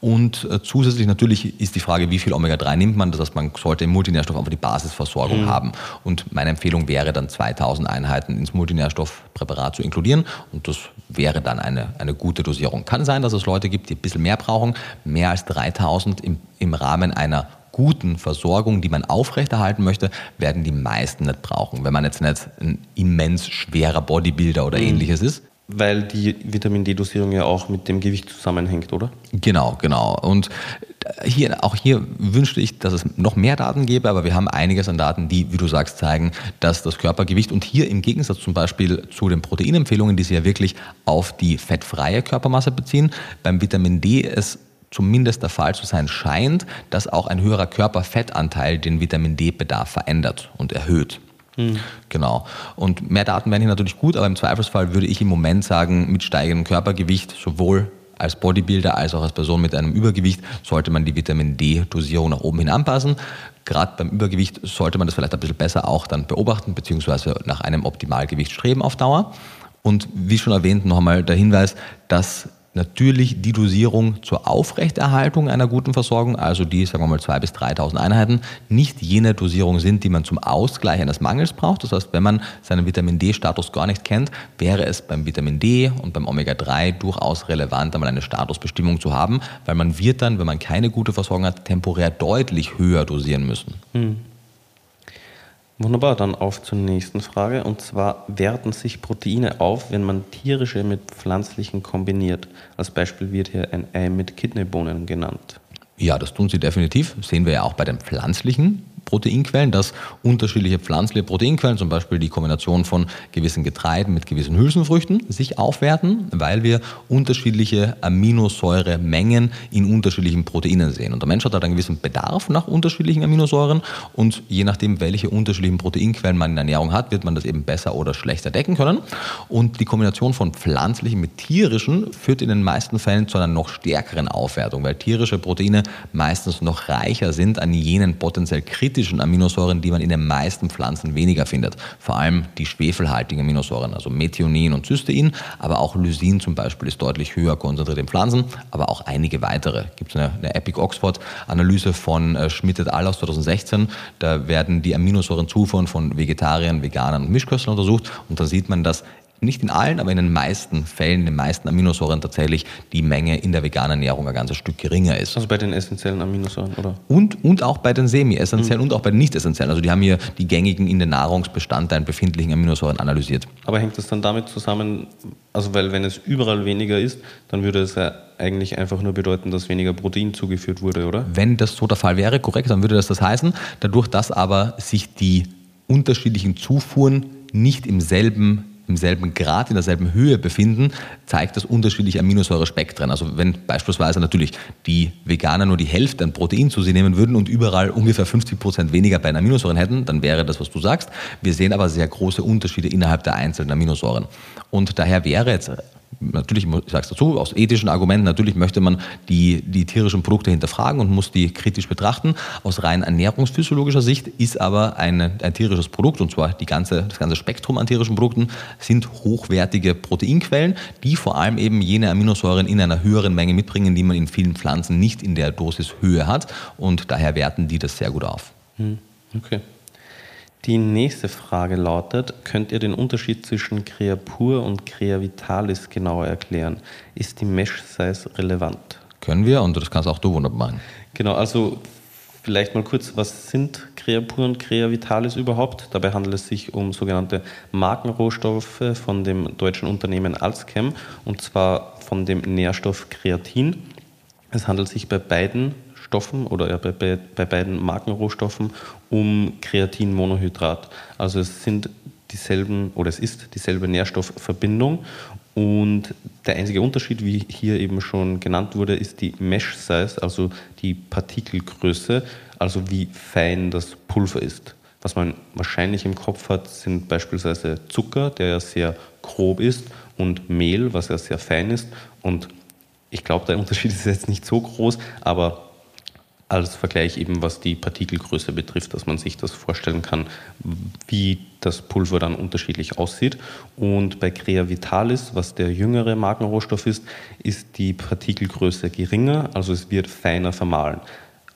Und äh, zusätzlich natürlich ist die Frage, wie viel Omega 3 nimmt man, das heißt, man sollte im Multinährstoff einfach die Basisversorgung mhm. haben. Und meine Empfehlung wäre dann 2000 Einheiten ins Multinährstoffpräparat zu inkludieren und das wäre dann eine, eine gute Dosierung. Kann sein, dass es Leute gibt, die ein bisschen mehr brauchen, mehr als 3000 im, im Rahmen einer guten Versorgung, die man aufrechterhalten möchte, werden die meisten nicht brauchen. Wenn man jetzt nicht ein immens schwerer Bodybuilder oder mhm. ähnliches ist, weil die Vitamin D-Dosierung ja auch mit dem Gewicht zusammenhängt, oder? Genau, genau. Und hier, auch hier wünschte ich, dass es noch mehr Daten gäbe, aber wir haben einiges an Daten, die, wie du sagst, zeigen, dass das Körpergewicht und hier im Gegensatz zum Beispiel zu den Proteinempfehlungen, die sich ja wirklich auf die fettfreie Körpermasse beziehen, beim Vitamin D es zumindest der Fall zu sein scheint, dass auch ein höherer Körperfettanteil den Vitamin D-Bedarf verändert und erhöht. Mhm. Genau. Und mehr Daten wären hier natürlich gut, aber im Zweifelsfall würde ich im Moment sagen, mit steigendem Körpergewicht sowohl als Bodybuilder als auch als Person mit einem Übergewicht sollte man die Vitamin D-Dosierung nach oben hin anpassen. Gerade beim Übergewicht sollte man das vielleicht ein bisschen besser auch dann beobachten, beziehungsweise nach einem Optimalgewicht streben auf Dauer. Und wie schon erwähnt, noch einmal der Hinweis, dass natürlich die Dosierung zur Aufrechterhaltung einer guten Versorgung, also die, sagen wir mal, 2.000 bis 3.000 Einheiten, nicht jene Dosierung sind, die man zum Ausgleich eines Mangels braucht. Das heißt, wenn man seinen Vitamin D-Status gar nicht kennt, wäre es beim Vitamin D und beim Omega-3 durchaus relevant, einmal eine Statusbestimmung zu haben, weil man wird dann, wenn man keine gute Versorgung hat, temporär deutlich höher dosieren müssen. Hm. Wunderbar, dann auf zur nächsten Frage. Und zwar werten sich Proteine auf, wenn man tierische mit pflanzlichen kombiniert. Als Beispiel wird hier ein Ei mit Kidneybohnen genannt. Ja, das tun sie definitiv. Sehen wir ja auch bei den pflanzlichen Proteinquellen, dass unterschiedliche pflanzliche Proteinquellen, zum Beispiel die Kombination von gewissen Getreiden mit gewissen Hülsenfrüchten, sich aufwerten, weil wir unterschiedliche Aminosäuremengen in unterschiedlichen Proteinen sehen. Und der Mensch hat halt einen gewissen Bedarf nach unterschiedlichen Aminosäuren und je nachdem, welche unterschiedlichen Proteinquellen man in der Ernährung hat, wird man das eben besser oder schlechter decken können. Und die Kombination von pflanzlichen mit tierischen führt in den meisten Fällen zu einer noch stärkeren Aufwertung, weil tierische Proteine meistens noch reicher sind an jenen potenziell kritischen kritischen Aminosäuren, die man in den meisten Pflanzen weniger findet. Vor allem die schwefelhaltigen Aminosäuren, also Methionin und Cystein, aber auch Lysin zum Beispiel ist deutlich höher konzentriert in Pflanzen, aber auch einige weitere. Gibt es eine, eine, Epic Oxford Analyse von äh, Schmidt et al. aus 2016. Da werden die Aminosäurenzufuhren von Vegetariern, Veganern und Mischköstlern untersucht und da sieht man, dass nicht in allen, aber in den meisten Fällen, in den meisten Aminosäuren tatsächlich die Menge in der veganen Ernährung ein ganzes Stück geringer ist. Also bei den essentiellen Aminosäuren, oder? Und, und auch bei den semi-essentiellen mhm. und auch bei den nicht-essentiellen. Also die haben hier die gängigen in den Nahrungsbestandteilen befindlichen Aminosäuren analysiert. Aber hängt das dann damit zusammen, also weil wenn es überall weniger ist, dann würde es ja eigentlich einfach nur bedeuten, dass weniger Protein zugeführt wurde, oder? Wenn das so der Fall wäre, korrekt, dann würde das das heißen. Dadurch, dass aber sich die unterschiedlichen Zufuhren nicht im selben im selben Grad, in derselben Höhe befinden, zeigt das unterschiedliche Aminosäurespektren. Also wenn beispielsweise natürlich die Veganer nur die Hälfte an Protein zu sich nehmen würden und überall ungefähr 50 Prozent weniger bei den Aminosäuren hätten, dann wäre das, was du sagst. Wir sehen aber sehr große Unterschiede innerhalb der einzelnen Aminosäuren. Und daher wäre jetzt natürlich, ich sage es dazu, aus ethischen Argumenten, natürlich möchte man die, die tierischen Produkte hinterfragen und muss die kritisch betrachten. Aus rein ernährungsphysiologischer Sicht ist aber ein, ein tierisches Produkt, und zwar die ganze, das ganze Spektrum an tierischen Produkten, sind hochwertige Proteinquellen, die vor allem eben jene Aminosäuren in einer höheren Menge mitbringen, die man in vielen Pflanzen nicht in der Dosishöhe hat. Und daher werten die das sehr gut auf. Hm, okay. Die nächste Frage lautet, könnt ihr den Unterschied zwischen Creapur und Creavitalis genauer erklären? Ist die Mesh-Size relevant? Können wir und das kannst auch du wunderbar machen. Genau, also vielleicht mal kurz, was sind Creapur und Creavitalis überhaupt? Dabei handelt es sich um sogenannte Markenrohstoffe von dem deutschen Unternehmen Alzchem und zwar von dem Nährstoff Kreatin. Es handelt sich bei beiden Stoffen oder ja, bei, bei, bei beiden Markenrohstoffen um Kreatinmonohydrat. Also es sind dieselben oder es ist dieselbe Nährstoffverbindung und der einzige Unterschied, wie hier eben schon genannt wurde, ist die Mesh Size, also die Partikelgröße, also wie fein das Pulver ist. Was man wahrscheinlich im Kopf hat, sind beispielsweise Zucker, der ja sehr grob ist, und Mehl, was ja sehr fein ist. Und ich glaube, der Unterschied ist jetzt nicht so groß, aber als Vergleich eben, was die Partikelgröße betrifft, dass man sich das vorstellen kann, wie das Pulver dann unterschiedlich aussieht. Und bei Crea Vitalis, was der jüngere Markenrohstoff ist, ist die Partikelgröße geringer, also es wird feiner vermahlen.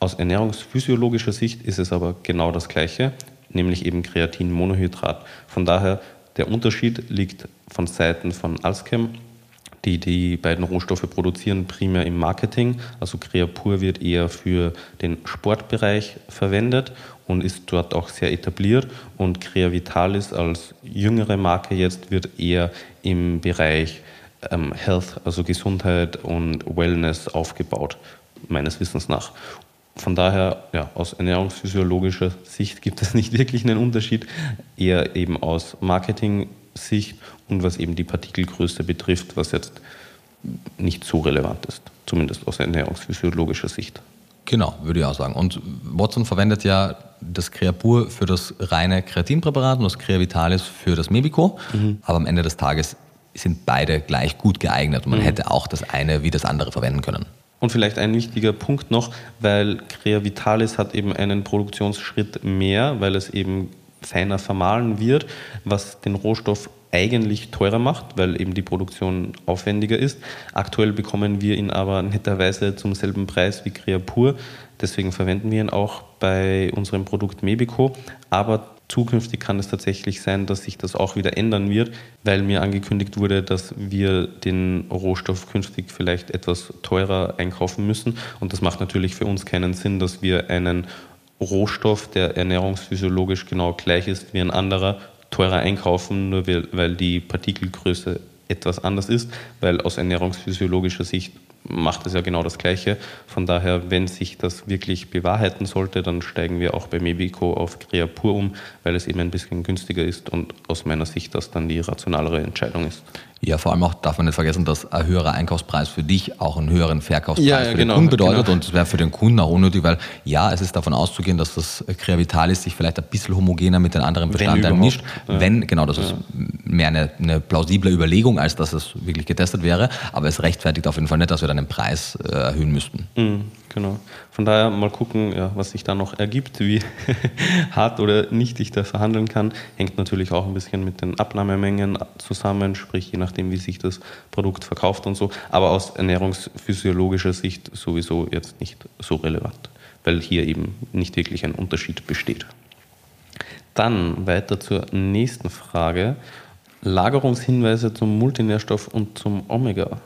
Aus ernährungsphysiologischer Sicht ist es aber genau das Gleiche, nämlich eben Kreatinmonohydrat. Von daher, der Unterschied liegt von Seiten von Alschem die die beiden Rohstoffe produzieren, primär im Marketing. Also Creapur wird eher für den Sportbereich verwendet und ist dort auch sehr etabliert. Und Creavitalis als jüngere Marke jetzt wird eher im Bereich ähm, Health, also Gesundheit und Wellness aufgebaut, meines Wissens nach. Von daher, ja, aus ernährungsphysiologischer Sicht gibt es nicht wirklich einen Unterschied, eher eben aus Marketing Sicht und was eben die Partikelgröße betrifft, was jetzt nicht so relevant ist, zumindest aus ernährungsphysiologischer Sicht. Genau, würde ich auch sagen. Und Watson verwendet ja das Creapur für das reine Kreatinpräparat und das Creavitalis für das Mebico. Mhm. Aber am Ende des Tages sind beide gleich gut geeignet und man mhm. hätte auch das eine wie das andere verwenden können. Und vielleicht ein wichtiger Punkt noch, weil Creavitalis hat eben einen Produktionsschritt mehr, weil es eben feiner vermahlen wird, was den Rohstoff eigentlich teurer macht, weil eben die Produktion aufwendiger ist. Aktuell bekommen wir ihn aber netterweise zum selben Preis wie Creapur. Deswegen verwenden wir ihn auch bei unserem Produkt Mebico. Aber zukünftig kann es tatsächlich sein, dass sich das auch wieder ändern wird, weil mir angekündigt wurde, dass wir den Rohstoff künftig vielleicht etwas teurer einkaufen müssen. Und das macht natürlich für uns keinen Sinn, dass wir einen Rohstoff, der ernährungsphysiologisch genau gleich ist wie ein anderer, teurer einkaufen, nur weil die Partikelgröße etwas anders ist, weil aus ernährungsphysiologischer Sicht macht es ja genau das Gleiche. Von daher, wenn sich das wirklich bewahrheiten sollte, dann steigen wir auch bei Mebico auf Creapur um, weil es eben ein bisschen günstiger ist und aus meiner Sicht das dann die rationalere Entscheidung ist. Ja, vor allem auch darf man nicht vergessen, dass ein höherer Einkaufspreis für dich auch einen höheren Verkaufspreis ja, ja, für genau, den Kunden bedeutet genau. und es wäre für den Kunden auch unnötig, weil ja, es ist davon auszugehen, dass das Creavitalis sich vielleicht ein bisschen homogener mit den anderen Bestandteilen mischt. Ja. Wenn, genau, das ist mehr eine, eine, plausible Überlegung, als dass es wirklich getestet wäre, aber es rechtfertigt auf jeden Fall nicht, dass wir dann den Preis äh, erhöhen müssten. Mhm. Genau. Von daher mal gucken, ja, was sich da noch ergibt, wie hart oder nicht ich da verhandeln kann. Hängt natürlich auch ein bisschen mit den Abnahmemengen zusammen, sprich je nachdem, wie sich das Produkt verkauft und so. Aber aus ernährungsphysiologischer Sicht sowieso jetzt nicht so relevant, weil hier eben nicht wirklich ein Unterschied besteht. Dann weiter zur nächsten Frage. Lagerungshinweise zum Multinährstoff und zum Omega.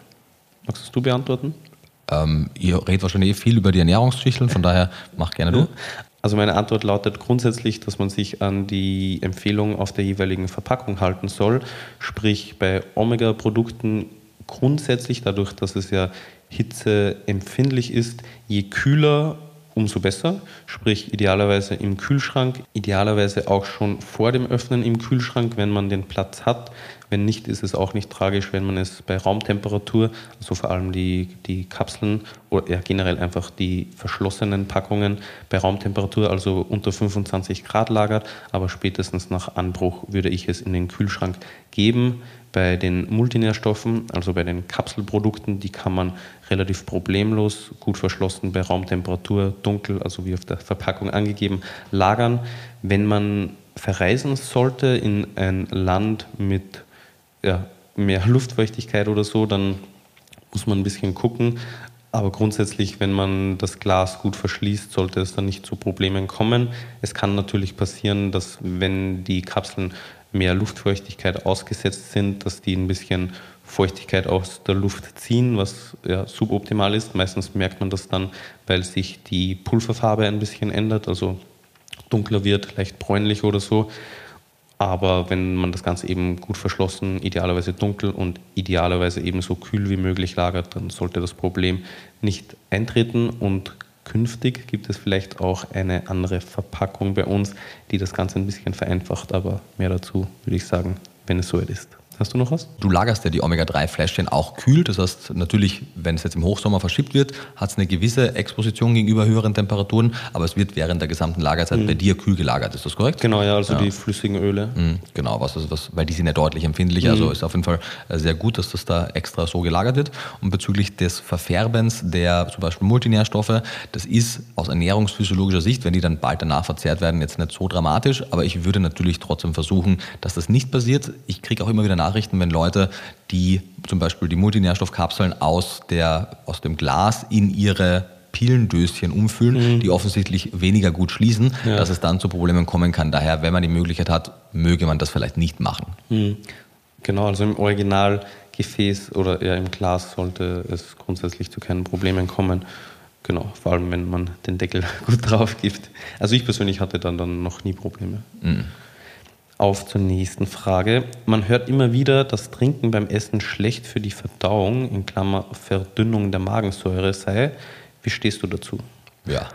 Magst du beantworten? Ähm, ihr redet wahrscheinlich eh viel über die Ernährungsschüchteln, von daher mach gerne du. Also meine Antwort lautet grundsätzlich, dass man sich an die Empfehlung auf der jeweiligen Verpackung halten soll. Sprich bei Omega-Produkten grundsätzlich, dadurch, dass es ja hitzeempfindlich ist, je kühler umso besser. Sprich, idealerweise im Kühlschrank, idealerweise auch schon vor dem Öffnen im Kühlschrank, wenn man den Platz hat. Wenn nicht, ist es auch nicht tragisch, wenn man es bei Raumtemperatur, also vor allem die, die Kapseln oder ja, generell einfach die verschlossenen Packungen bei Raumtemperatur, also unter 25 Grad lagert. Aber spätestens nach Anbruch würde ich es in den Kühlschrank geben. Bei den Multinährstoffen, also bei den Kapselprodukten, die kann man relativ problemlos, gut verschlossen bei Raumtemperatur, dunkel, also wie auf der Verpackung angegeben, lagern. Wenn man verreisen sollte in ein Land mit ja, mehr Luftfeuchtigkeit oder so, dann muss man ein bisschen gucken. Aber grundsätzlich, wenn man das Glas gut verschließt, sollte es dann nicht zu Problemen kommen. Es kann natürlich passieren, dass wenn die Kapseln mehr Luftfeuchtigkeit ausgesetzt sind, dass die ein bisschen Feuchtigkeit aus der Luft ziehen, was ja, suboptimal ist. Meistens merkt man das dann, weil sich die Pulverfarbe ein bisschen ändert, also dunkler wird, leicht bräunlich oder so. Aber wenn man das Ganze eben gut verschlossen, idealerweise dunkel und idealerweise eben so kühl wie möglich lagert, dann sollte das Problem nicht eintreten und Künftig gibt es vielleicht auch eine andere Verpackung bei uns, die das Ganze ein bisschen vereinfacht, aber mehr dazu würde ich sagen, wenn es soweit ist. Hast du noch was? Du lagerst ja die Omega-3-Fläschchen auch kühl. Das heißt, natürlich, wenn es jetzt im Hochsommer verschippt wird, hat es eine gewisse Exposition gegenüber höheren Temperaturen, aber es wird während der gesamten Lagerzeit mhm. bei dir kühl gelagert. Ist das korrekt? Genau, ja, also ja. die flüssigen Öle. Mhm, genau, was, was, weil die sind ja deutlich empfindlich. Also mhm. Also ist auf jeden Fall äh, sehr gut, dass das da extra so gelagert wird. Und bezüglich des Verfärbens der zum Beispiel Multinährstoffe, das ist aus ernährungsphysiologischer Sicht, wenn die dann bald danach verzehrt werden, jetzt nicht so dramatisch, aber ich würde natürlich trotzdem versuchen, dass das nicht passiert. Ich kriege auch immer wieder Nachrichten, wenn Leute, die zum Beispiel die Multinährstoffkapseln aus, der, aus dem Glas in ihre Pillendöschen umfüllen, mhm. die offensichtlich weniger gut schließen, ja. dass es dann zu Problemen kommen kann. Daher, wenn man die Möglichkeit hat, möge man das vielleicht nicht machen. Mhm. Genau, also im Originalgefäß oder eher im Glas sollte es grundsätzlich zu keinen Problemen kommen. Genau, vor allem wenn man den Deckel gut drauf gibt. Also ich persönlich hatte dann, dann noch nie Probleme. Mhm auf zur nächsten Frage. Man hört immer wieder, dass Trinken beim Essen schlecht für die Verdauung, in Klammer Verdünnung der Magensäure sei. Wie stehst du dazu? Ja,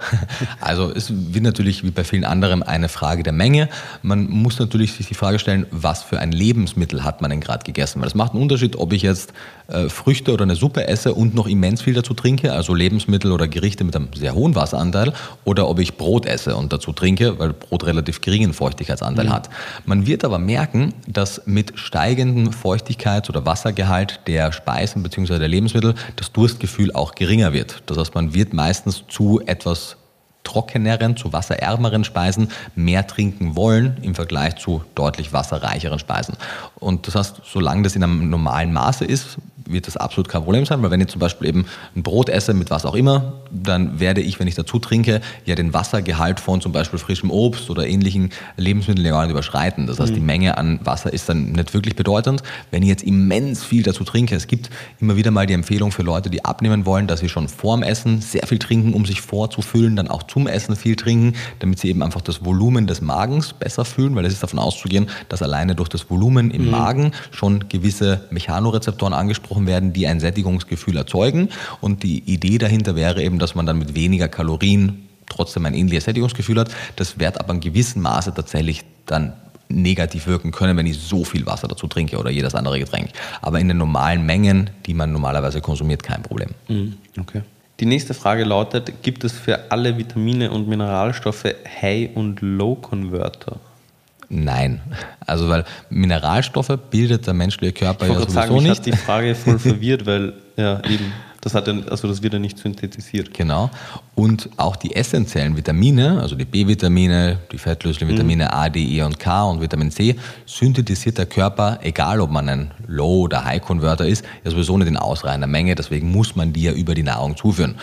also es wird natürlich wie bei vielen anderen eine Frage der Menge. Man muss natürlich sich die Frage stellen, was für ein Lebensmittel hat man denn gerade gegessen? Weil es macht einen Unterschied, ob ich jetzt äh, Früchte oder eine Suppe esse und noch immens viel dazu trinke, also Lebensmittel oder Gerichte mit einem sehr hohen Wasseranteil, oder ob ich Brot esse und dazu trinke, weil Brot relativ geringen Feuchtigkeitsanteil mhm. hat. Man wird aber merken, dass mit steigendem Feuchtigkeits- oder Wassergehalt der Speisen bzw. der Lebensmittel das Durstgefühl auch geringer wird. Das heißt, man wird meistens zu etwas trockeneren, zu wasserärmeren Speisen mehr trinken wollen im Vergleich zu deutlich wasserreicheren Speisen. Und das heißt, solange das in einem normalen Maße ist, wird das absolut kein Problem sein, weil wenn ich zum Beispiel eben ein Brot esse mit was auch immer, dann werde ich, wenn ich dazu trinke, ja den Wassergehalt von zum Beispiel frischem Obst oder ähnlichen Lebensmitteln ja nicht überschreiten. Das heißt, mhm. die Menge an Wasser ist dann nicht wirklich bedeutend. Wenn ich jetzt immens viel dazu trinke, es gibt immer wieder mal die Empfehlung für Leute, die abnehmen wollen, dass sie schon vorm Essen sehr viel trinken, um sich vorzufüllen, dann auch zum Essen viel trinken, damit sie eben einfach das Volumen des Magens besser fühlen, weil es ist davon auszugehen, dass alleine durch das Volumen im mhm. Magen schon gewisse Mechanorezeptoren angesprochen angesprochen werden, die ein Sättigungsgefühl erzeugen. Und die Idee dahinter wäre eben, dass man dann mit weniger Kalorien trotzdem ein ähnliches Sättigungsgefühl hat. Das wird aber in gewissem Maße tatsächlich dann negativ wirken können, wenn ich so viel Wasser dazu trinke oder jedes andere Getränk. Aber in den normalen Mengen, die man normalerweise konsumiert, kein Problem. Mhm, okay. Die nächste Frage lautet, gibt es für alle Vitamine und Mineralstoffe High- und Low-Converter? Nein. Also weil Mineralstoffe bildet der menschliche Körper ich ja sowieso sagen, nicht. Ich habe die Frage voll verwirrt, weil ja eben Das, hat ja, also das wird ja nicht synthetisiert. Genau. Und auch die essentiellen Vitamine, also die B-Vitamine, die Fettlöslichen-Vitamine mhm. A, D, E und K und Vitamin C, synthetisiert der Körper, egal ob man ein Low- oder High-Converter ist, ja sowieso nicht in ausreichender Menge. Deswegen muss man die ja über die Nahrung zuführen.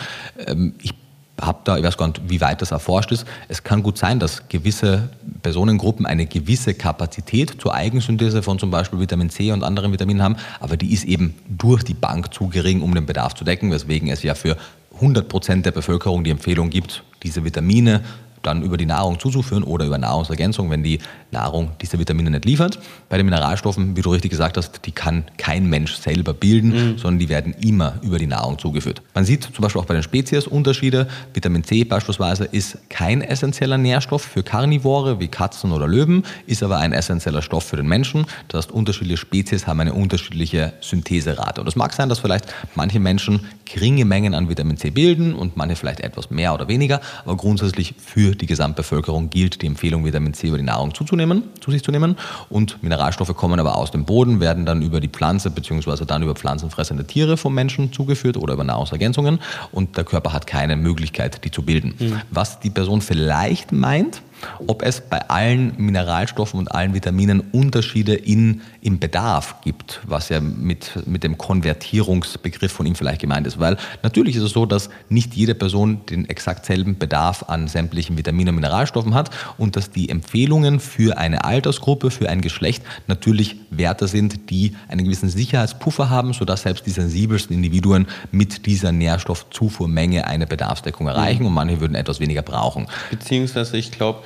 Ähm, ich habe da, ich weiß gar nicht, wie weit das erforscht ist. Es kann gut sein, dass gewisse Personengruppen eine gewisse Kapazität zur Eigensynthese von zum Beispiel Vitamin C und anderen Vitaminen haben, aber die ist eben durch die Bank zu gering, um den Bedarf zu decken, weswegen es ja für 100 Prozent der Bevölkerung die Empfehlung gibt, diese Vitamine dann über die Nahrung zuzuführen oder über Nahrungsergänzung, wenn die Nahrung diese Vitamine nicht liefert. Bei den Mineralstoffen, wie du richtig gesagt hast, die kann kein Mensch selber bilden, mhm. sondern die werden immer über die Nahrung zugeführt. Man sieht zum Beispiel auch bei den Spezies Unterschiede. Vitamin C beispielsweise ist kein essentieller Nährstoff für Karnivore wie Katzen oder Löwen, ist aber ein essentieller Stoff für den Menschen. Das heißt, unterschiedliche Spezies haben eine unterschiedliche Syntheserate. Und es mag sein, dass vielleicht manche Menschen geringe Mengen an Vitamin C bilden und manche vielleicht etwas mehr oder weniger, aber grundsätzlich für die Gesamtbevölkerung gilt die Empfehlung, Vitamin C über die Nahrung zuzunehmen, zu sich zu nehmen. Und Mineralstoffe kommen aber aus dem Boden, werden dann über die Pflanze bzw. dann über pflanzenfressende Tiere vom Menschen zugeführt oder über Nahrungsergänzungen und der Körper hat keine Möglichkeit, die zu bilden. Mhm. Was die Person vielleicht meint, ob es bei allen Mineralstoffen und allen Vitaminen Unterschiede in, im Bedarf gibt, was ja mit, mit dem Konvertierungsbegriff von ihm vielleicht gemeint ist. Weil natürlich ist es so, dass nicht jede Person den exakt selben Bedarf an sämtlichen Vitaminen und Mineralstoffen hat und dass die Empfehlungen für eine Altersgruppe, für ein Geschlecht natürlich Werte sind, die einen gewissen Sicherheitspuffer haben, sodass selbst die sensibelsten Individuen mit dieser Nährstoffzufuhrmenge eine Bedarfsdeckung erreichen mhm. und manche würden etwas weniger brauchen. Beziehungsweise ich glaube,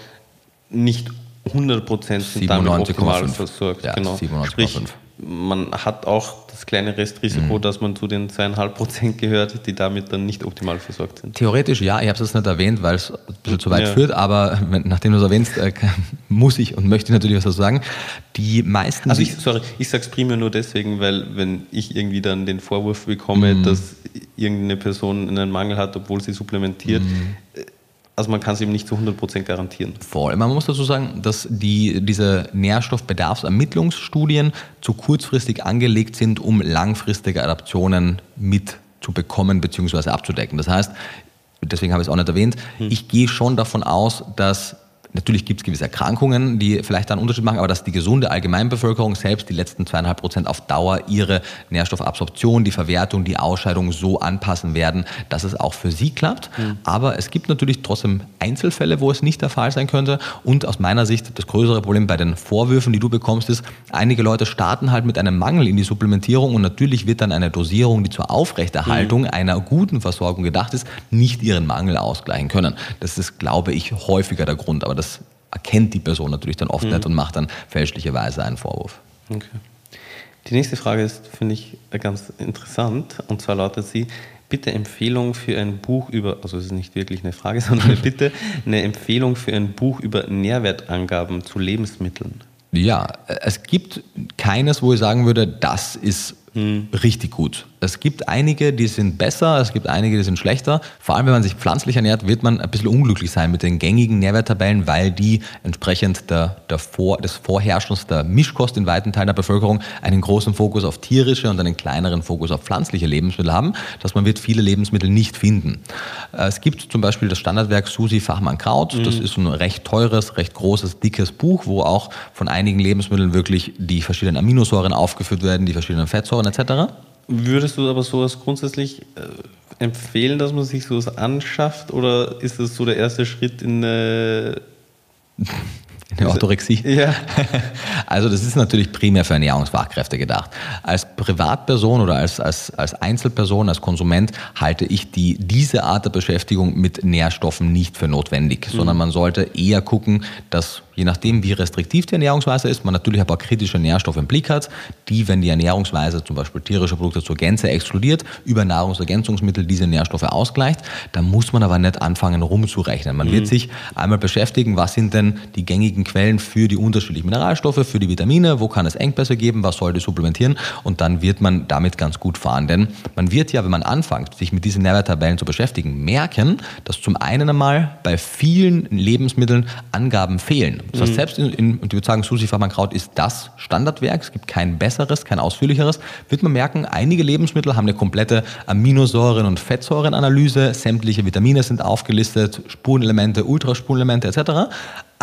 nicht 100% sind damit optimal versorgt. Ja, genau. 97,5. Man hat auch das kleine Restrisiko, mhm. dass man zu den 2,5% gehört, die damit dann nicht optimal versorgt sind. Theoretisch ja, ich habe es jetzt nicht erwähnt, weil es ein bisschen zu weit ja. führt, aber nachdem du es erwähnst, äh, muss ich und möchte natürlich was dazu sagen. Die meisten. Also ich, sorry, ich sage es primär nur deswegen, weil wenn ich irgendwie dann den Vorwurf bekomme, mhm. dass irgendeine Person einen Mangel hat, obwohl sie supplementiert, mhm also man kann es eben nicht zu 100% garantieren. Voll. Man muss dazu sagen, dass die, diese Nährstoffbedarfsermittlungsstudien zu kurzfristig angelegt sind, um langfristige Adaptionen mitzubekommen bzw. abzudecken. Das heißt, deswegen habe ich es auch nicht erwähnt, hm. ich gehe schon davon aus, dass Natürlich gibt es gewisse Erkrankungen, die vielleicht einen Unterschied machen, aber dass die gesunde Allgemeinbevölkerung selbst die letzten zweieinhalb Prozent auf Dauer ihre Nährstoffabsorption, die Verwertung, die Ausscheidung so anpassen werden, dass es auch für sie klappt. Mhm. Aber es gibt natürlich trotzdem Einzelfälle, wo es nicht der Fall sein könnte. Und aus meiner Sicht das größere Problem bei den Vorwürfen, die du bekommst, ist, einige Leute starten halt mit einem Mangel in die Supplementierung und natürlich wird dann eine Dosierung, die zur Aufrechterhaltung mhm. einer guten Versorgung gedacht ist, nicht ihren Mangel ausgleichen können. Das ist, glaube ich, häufiger der Grund. Aber das erkennt die Person natürlich dann oft mhm. nicht und macht dann fälschlicherweise einen Vorwurf. Okay. Die nächste Frage ist, finde ich, ganz interessant. Und zwar lautet sie, bitte Empfehlung für ein Buch über, also es ist nicht wirklich eine Frage, sondern bitte eine Empfehlung für ein Buch über Nährwertangaben zu Lebensmitteln. Ja, es gibt keines, wo ich sagen würde, das ist hm. richtig gut. Es gibt einige, die sind besser, es gibt einige, die sind schlechter. Vor allem, wenn man sich pflanzlich ernährt, wird man ein bisschen unglücklich sein mit den gängigen Nährwerttabellen, weil die entsprechend der, der Vor, des Vorherrschens der Mischkost in weiten Teilen der Bevölkerung einen großen Fokus auf tierische und einen kleineren Fokus auf pflanzliche Lebensmittel haben, dass man wird viele Lebensmittel nicht finden. Äh, es gibt zum Beispiel das Standardwerk Susi Fachmann Kraut. Mhm. Das ist ein recht teures, recht großes, dickes Buch, wo auch von einigen Lebensmitteln wirklich die verschiedenen Aminosäuren aufgeführt werden, die verschiedenen Fettsäuren etc. Würdest du aber sowas grundsätzlich äh, empfehlen, dass man sich sowas anschafft oder ist das so der erste Schritt in eine eine Orthorexie? Ja. Also das ist natürlich primär für Ernährungsfachkräfte gedacht. Als Privatperson oder als, als, als Einzelperson, als Konsument halte ich die, diese Art der Beschäftigung mit Nährstoffen nicht für notwendig, mhm. sondern man sollte eher gucken, dass je nachdem, wie restriktiv die Ernährungsweise ist, man natürlich ein paar kritische Nährstoffe im Blick hat, die, wenn die Ernährungsweise zum Beispiel tierische Produkte zur Gänze exkludiert, über Nahrungsergänzungsmittel diese Nährstoffe ausgleicht. Da muss man aber nicht anfangen rumzurechnen. Man mhm. wird sich einmal beschäftigen, was sind denn die gängigen Quellen für die unterschiedlichen Mineralstoffe, für die Vitamine, wo kann es Engpässe geben, was sollte supplementieren und dann wird man damit ganz gut fahren. Denn man wird ja, wenn man anfängt, sich mit diesen Nährwerttabellen zu beschäftigen, merken, dass zum einen einmal bei vielen Lebensmitteln Angaben fehlen Das heißt, selbst in, in ich würde sagen, Susi Fachmann-Kraut ist das Standardwerk. Es gibt kein besseres, kein ausführlicheres. Wird man merken, einige Lebensmittel haben eine komplette Aminosäuren- und Fettsäurenanalyse. Sämtliche Vitamine sind aufgelistet, Spurenelemente, Ultraspurenelemente etc.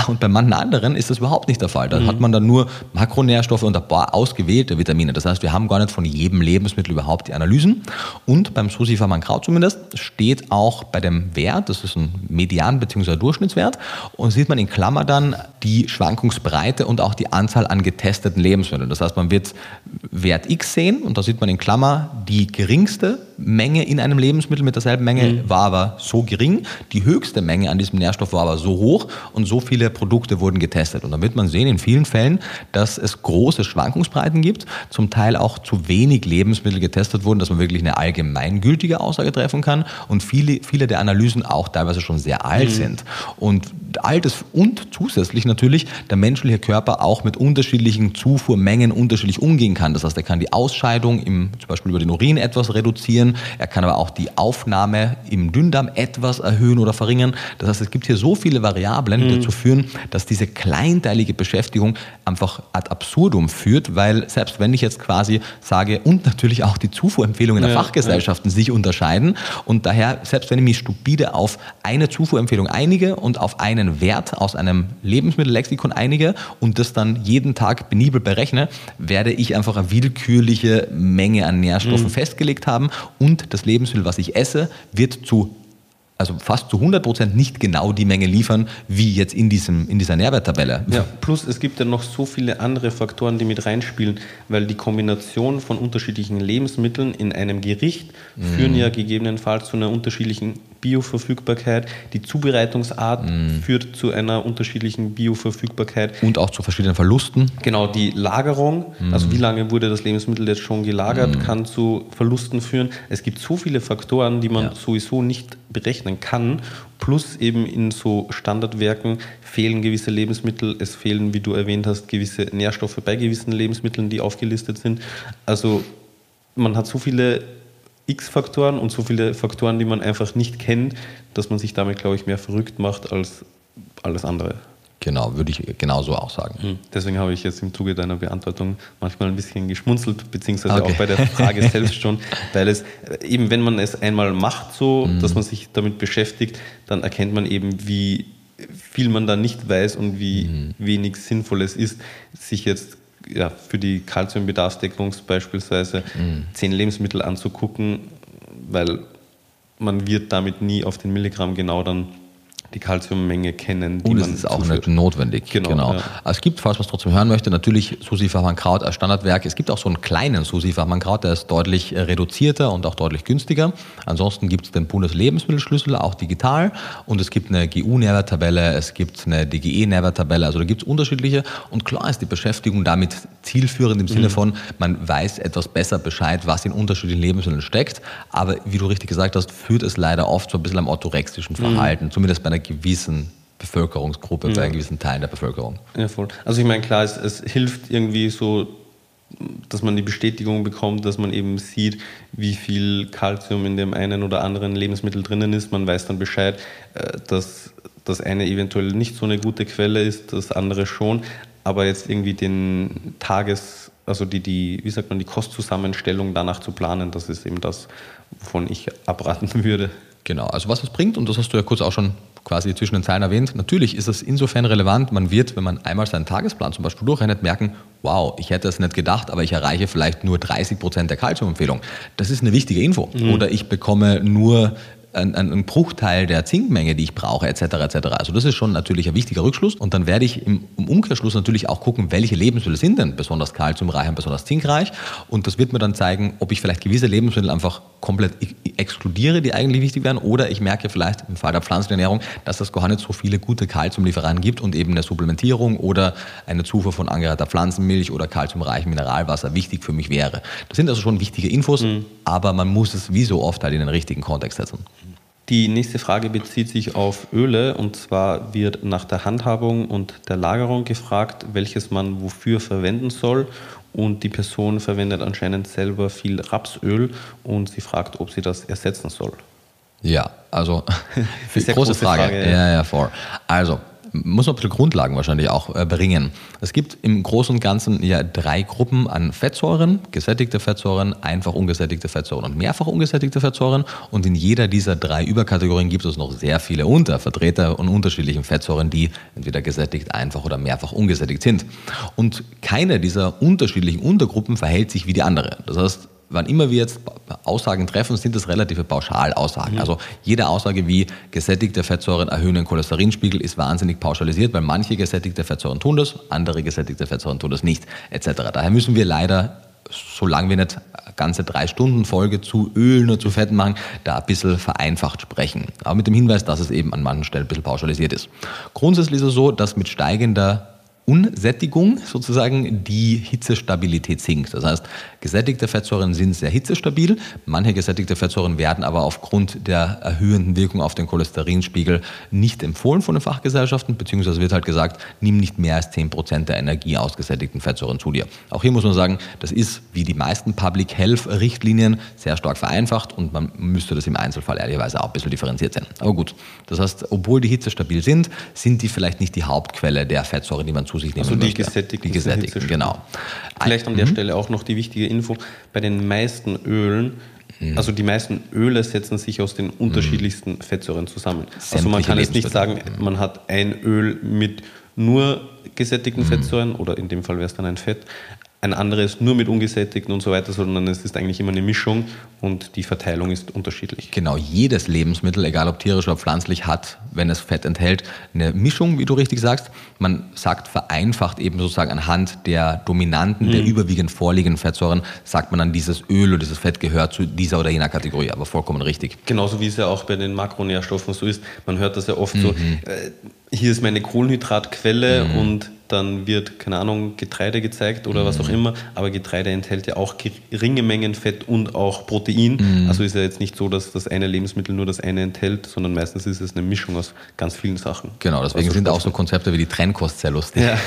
Und bei manchen anderen ist das überhaupt nicht der Fall. Da mhm. hat man dann nur Makronährstoffe und ein paar ausgewählte Vitamine. Das heißt, wir haben gar nicht von jedem Lebensmittel überhaupt die Analysen. Und beim Susifaman Kraut zumindest steht auch bei dem Wert, das ist ein Median- bzw. Durchschnittswert, und sieht man in Klammer dann die Schwankungsbreite und auch die Anzahl an getesteten Lebensmitteln. Das heißt, man wird Wert X sehen und da sieht man in Klammer die geringste Menge in einem Lebensmittel mit derselben Menge mhm. war aber so gering, die höchste Menge an diesem Nährstoff war aber so hoch und so viele Produkte wurden getestet. Und da wird man sehen in vielen Fällen, dass es große Schwankungsbreiten gibt, zum Teil auch zu wenig Lebensmittel getestet wurden, dass man wirklich eine allgemeingültige Aussage treffen kann und viele, viele der Analysen auch teilweise schon sehr alt mhm. sind. Und altes und zusätzlich natürlich der menschliche Körper auch mit unterschiedlichen Zufuhrmengen unterschiedlich umgehen kann. Das heißt, er kann die Ausscheidung im, zum Beispiel über den Urin etwas reduzieren, er kann aber auch die Aufnahme im Dünndarm etwas erhöhen oder verringern. Das heißt, es gibt hier so viele Variablen, die mhm. dazu führen, dass diese kleinteilige Beschäftigung einfach ad absurdum führt, weil selbst wenn ich jetzt quasi sage, und natürlich auch die Zufuhrempfehlungen der ja, Fachgesellschaften ja. sich unterscheiden und daher, selbst wenn ich mich stupide auf eine Zufuhrempfehlung einige und auf einen Wert aus einem Lebensmittellexikon einige und das dann jeden Tag penibel berechne, werde ich einfach eine willkürliche Menge an Nährstoffen mhm. festgelegt haben und das Lebensmittel, was ich esse, wird zu also fast zu 100 Prozent nicht genau die Menge liefern, wie jetzt in, diesem, in dieser Nährwerttabelle. Ja, plus es gibt ja noch so viele andere Faktoren, die mit reinspielen, weil die Kombination von unterschiedlichen Lebensmitteln in einem Gericht mm. führen ja gegebenenfalls zu einer unterschiedlichen Bioverfügbarkeit. Die Zubereitungsart mm. führt zu einer unterschiedlichen Bioverfügbarkeit. Und auch zu verschiedenen Verlusten. Genau, die Lagerung, mm. also wie lange wurde das Lebensmittel jetzt schon gelagert, mm. kann zu Verlusten führen. Es gibt so viele Faktoren, die man ja. sowieso nicht berechnen kann. Plus eben in so Standardwerken fehlen gewisse Lebensmittel, es fehlen, wie du erwähnt hast, gewisse Nährstoffe bei gewissen Lebensmitteln, die aufgelistet sind. Also man hat so viele X-Faktoren und so viele Faktoren, die man einfach nicht kennt, dass man sich damit, glaube ich, mehr verrückt macht als alles andere. Genau, würde ich genauso auch sagen. Hm. Deswegen habe ich jetzt im Zuge deiner Beantwortung manchmal ein bisschen geschmunzelt, beziehungsweise okay. auch bei der Frage selbst schon, weil es eben, wenn man es einmal macht, so, mhm. dass man sich damit beschäftigt, dann erkennt man eben, wie viel man da nicht weiß und wie mhm. wenig sinnvoll es ist, sich jetzt ja, für die Kalziumbedarfsdeckung beispielsweise mhm. zehn Lebensmittel anzugucken, weil man wird damit nie auf den Milligramm genau dann die Kalziummenge kennen. Die Und es ist auch zuführt. nicht notwendig. Genau. genau. Ja. Es gibt, falls man es trotzdem hören möchte, natürlich Susi Fachmann-Kraut als Standardwerk. Es gibt auch so einen kleinen Susi Fachmann-Kraut, der ist deutlich äh, reduzierter und auch deutlich günstiger. Ansonsten gibt es den Bundeslebensmittelschlüssel, auch digital. Und es gibt eine GU-Nährwerttabelle, es gibt eine DGE-Nährwerttabelle. Also da gibt es unterschiedliche. Und klar ist die Beschäftigung damit zielführend im Sinne mhm. von, man weiß etwas besser Bescheid, was in unterschiedlichen Lebensmitteln steckt. Aber wie du richtig gesagt hast, führt es leider oft so ein bisschen am orthorexischen Verhalten, mhm. zumindest bei einer gewissen Bevölkerungsgruppe, ja. bei gewissen Teilen der Bevölkerung. Ja, voll. Also ich meine, klar, es, es hilft irgendwie so, dass man die Bestätigung bekommt, dass man eben sieht, wie viel Kalzium in dem einen oder anderen Lebensmittel drinnen ist. Man weiß dann Bescheid, äh, dass das eine eventuell nicht so eine gute Quelle ist, das andere schon. Aber jetzt irgendwie den Tages, also die, die, wie sagt man, die Kostzusammenstellung danach zu planen, das ist eben das, wovon ich abraten würde. Genau, also was es bringt, und das hast du ja kurz auch schon quasi zwischen den Zeilen erwähnt. Natürlich ist es insofern relevant, man wird, wenn man einmal seinen Tagesplan zum Beispiel durchrechnet, merken, wow, ich hätte es nicht gedacht, aber ich erreiche vielleicht nur 30 Prozent der Kalziumempfehlung. Das ist eine wichtige Info. Mhm. Oder ich bekomme nur ein, ein, Bruchteil der Zinkmenge, die ich brauche, etc. etc. Also das ist schon natürlich ein wichtiger Rückschluss. Und dann werde ich im, Umkehrschluss natürlich auch gucken, welche Lebensmittel sind denn besonders kalziumreich und besonders zinkreich. Und das wird mir dann zeigen, ob ich vielleicht gewisse Lebensmittel einfach komplett exkludiere, die eigentlich wichtig wären, oder ich merke vielleicht im Fall der Pflanzenernährung, dass es gar nicht so viele gute Kalziumlieferanten gibt und eben eine Supplementierung oder eine Zufuhr von angereihter Pflanzenmilch oder kalziumreichem Mineralwasser wichtig für mich wäre. Das sind also schon wichtige Infos, mhm. aber man muss es wie so oft halt in den richtigen Kontext setzen. Die nächste Frage bezieht sich auf Öle und zwar wird nach der Handhabung und der Lagerung gefragt, welches man wofür verwenden soll und die Person verwendet anscheinend selber viel Rapsöl und sie fragt, ob sie das ersetzen soll. Ja, also große, große, Frage. Frage ja. ja, ja, vor. Also muss man ein bisschen Grundlagen wahrscheinlich auch äh, bringen. Es gibt im Großen und Ganzen ja drei Gruppen an Fettsäuren, gesättigte Fettsäuren, einfach ungesättigte Fettsäuren und mehrfach ungesättigte Fettsäuren. Und in jeder dieser drei Überkategorien gibt es noch sehr viele Untervertreter und unterschiedlichen Fettsäuren, die entweder gesättigt, einfach oder mehrfach ungesättigt sind. Und keine dieser unterschiedlichen Untergruppen verhält sich wie die andere. Das heißt, wann immer wir jetzt Aussagen treffen, sind das relative Pauschalaussagen. Mhm. Also jede Aussage wie gesättigte Fettsäuren erhöhen den Cholesterinspiegel ist wahnsinnig pauschalisiert, weil manche gesättigte Fettsäuren tun das, andere gesättigte Fettsäuren tun das nicht, etc. Daher müssen wir leider, solange wir nicht ganze drei Stunden Folge zu Ölen oder zu Fetten machen, da ein bisschen vereinfacht sprechen. Aber mit dem Hinweis, dass es eben an manchen Stellen ein bisschen pauschalisiert ist. Grundsätzlich ist es so, dass mit steigender Unsättigung sozusagen die Hitzestabilität sinkt. Das heißt, gesättigte Fettsäuren sind sehr hitzestabil. Manche gesättigte Fettsäuren werden aber aufgrund der erhöhenden Wirkung auf den Cholesterinspiegel nicht empfohlen von den Fachgesellschaften, beziehungsweise wird halt gesagt, nimm nicht mehr als 10% der Energie aus gesättigten Fettsäuren zu dir. Auch hier muss man sagen, das ist wie die meisten Public Health Richtlinien sehr stark vereinfacht und man müsste das im Einzelfall ehrlicherweise auch ein bisschen differenziert sein. Aber gut, das heißt, obwohl die hitzestabil sind, sind die vielleicht nicht die Hauptquelle der Fettsäuren, die man zu zu sich nehmen also die möchte. Gesättigten die gesättigten, genau. Vielleicht an der mhm. Stelle auch noch die wichtige Info, bei den meisten Ölen mhm. also die meisten Öle setzen sich aus den unterschiedlichsten mhm. Fettsäuren zusammen. Sämtliche also man kann jetzt nicht sagen, man hat ein Öl mit nur gesättigten mhm. Fettsäuren oder in dem Fall wäre es dann ein Fett, ein anderes nur mit ungesättigten und so weiter, sondern es ist eigentlich immer eine Mischung und die Verteilung ist unterschiedlich. Genau, jedes Lebensmittel, egal ob tierisch oder pflanzlich, hat, wenn es Fett enthält, eine Mischung, wie du richtig sagst. Man sagt vereinfacht eben sozusagen anhand der dominanten, mhm. der überwiegend vorliegenden Fettsäuren, sagt man dann, dieses Öl oder dieses Fett gehört zu dieser oder jener Kategorie, aber vollkommen richtig. Genauso wie es ja auch bei den Makronährstoffen so ist. Man hört das ja oft mhm. so, äh, hier ist meine Kohlenhydratquelle mhm. und dann wird, keine Ahnung, Getreide gezeigt oder mhm. was auch immer, aber Getreide enthält ja auch geringe Mengen Fett und auch Protein. Mhm. Also ist ja jetzt nicht so, dass das eine Lebensmittel nur das eine enthält, sondern meistens ist es eine Mischung aus ganz vielen Sachen. Genau, deswegen sind auch so Konzepte wie die Trennkost sehr lustig. Ja.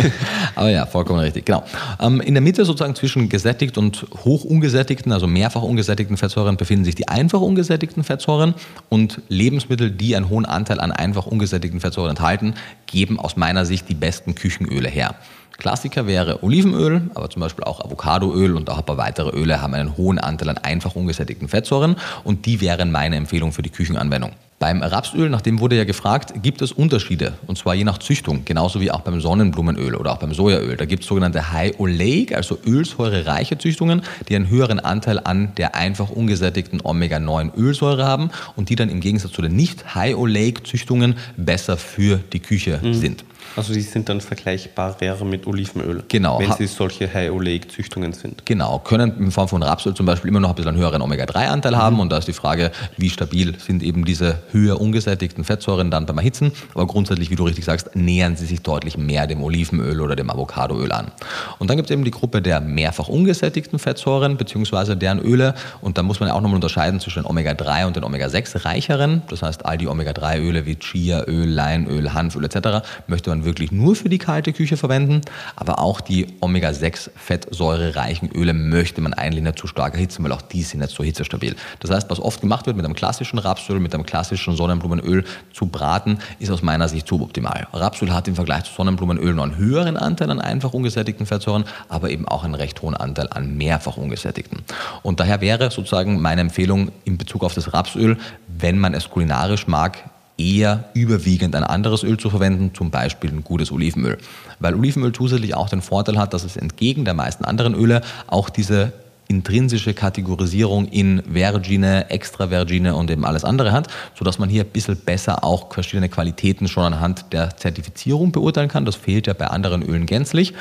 aber ja, vollkommen richtig. Genau. Ähm, in der Mitte sozusagen zwischen gesättigt und hoch ungesättigten, also mehrfach ungesättigten Fettsäuren befinden sich die einfach ungesättigten Fettsäuren und Lebensmittel, die einen hohen Anteil an einfach ungesättigten Fettsäuren enthalten, geben aus meiner Sicht die besten Küchenöle her. Klassiker wäre Olivenöl, aber zum Beispiel auch Avocadoöl und auch ein paar weitere Öle haben einen hohen Anteil an einfach ungesättigten Fettsäuren und die wären meine Empfehlung für die Küchenanwendung. Beim Rapsöl, nach dem wurde ja gefragt, gibt es Unterschiede und zwar je nach Züchtung, genauso wie auch beim Sonnenblumenöl oder auch beim Sojaöl. Da gibt es sogenannte High Oleic, also ölsäurereiche Züchtungen, die einen höheren Anteil an der einfach ungesättigten Omega-9 Ölsäure haben und die dann im Gegensatz zu den nicht High Oleic Züchtungen besser für die Küche mhm. sind. Also die sind dann vergleichbarer mit Olivenöl. Genau. Wenn sie solche High-Oleic-Züchtungen sind. Genau. Können in Form von Rapsöl zum Beispiel immer noch ein bisschen höheren Omega-3-Anteil mhm. haben. Und da ist die Frage, wie stabil sind eben diese höher ungesättigten Fettsäuren dann beim Erhitzen. Aber grundsätzlich, wie du richtig sagst, nähern sie sich deutlich mehr dem Olivenöl oder dem Avocadoöl an. Und dann gibt es eben die Gruppe der mehrfach ungesättigten Fettsäuren bzw. deren Öle. Und da muss man ja auch nochmal unterscheiden zwischen den Omega-3 und den Omega-6 reicheren. Das heißt, all die Omega-3-Öle wie Chiaöl, Leinöl, Hanföl etc. möchte man man wirklich nur für die kalte Küche verwenden, aber auch die Omega-6-fettsäurereichen Öle möchte man eigentlich nicht zu stark erhitzen, weil auch die sind nicht so hitzestabil. Das heißt, was oft gemacht wird mit einem klassischen Rapsöl, mit einem klassischen Sonnenblumenöl zu braten, ist aus meiner Sicht suboptimal. Rapsöl hat im Vergleich zu Sonnenblumenöl noch einen höheren Anteil an einfach ungesättigten Fettsäuren, aber eben auch einen recht hohen Anteil an mehrfach ungesättigten. Und daher wäre sozusagen meine Empfehlung in Bezug auf das Rapsöl, wenn man es kulinarisch mag, eher überwiegend ein anderes Öl zu verwenden, zum Beispiel ein gutes Olivenöl. Weil Olivenöl zusätzlich auch den Vorteil hat, dass es entgegen der meisten anderen Öle auch diese intrinsische Kategorisierung in Vergine, Extravergine und eben alles andere hat, sodass man hier ein bisschen besser auch verschiedene Qualitäten schon anhand der Zertifizierung beurteilen kann. Das fehlt ja bei anderen Ölen gänzlich.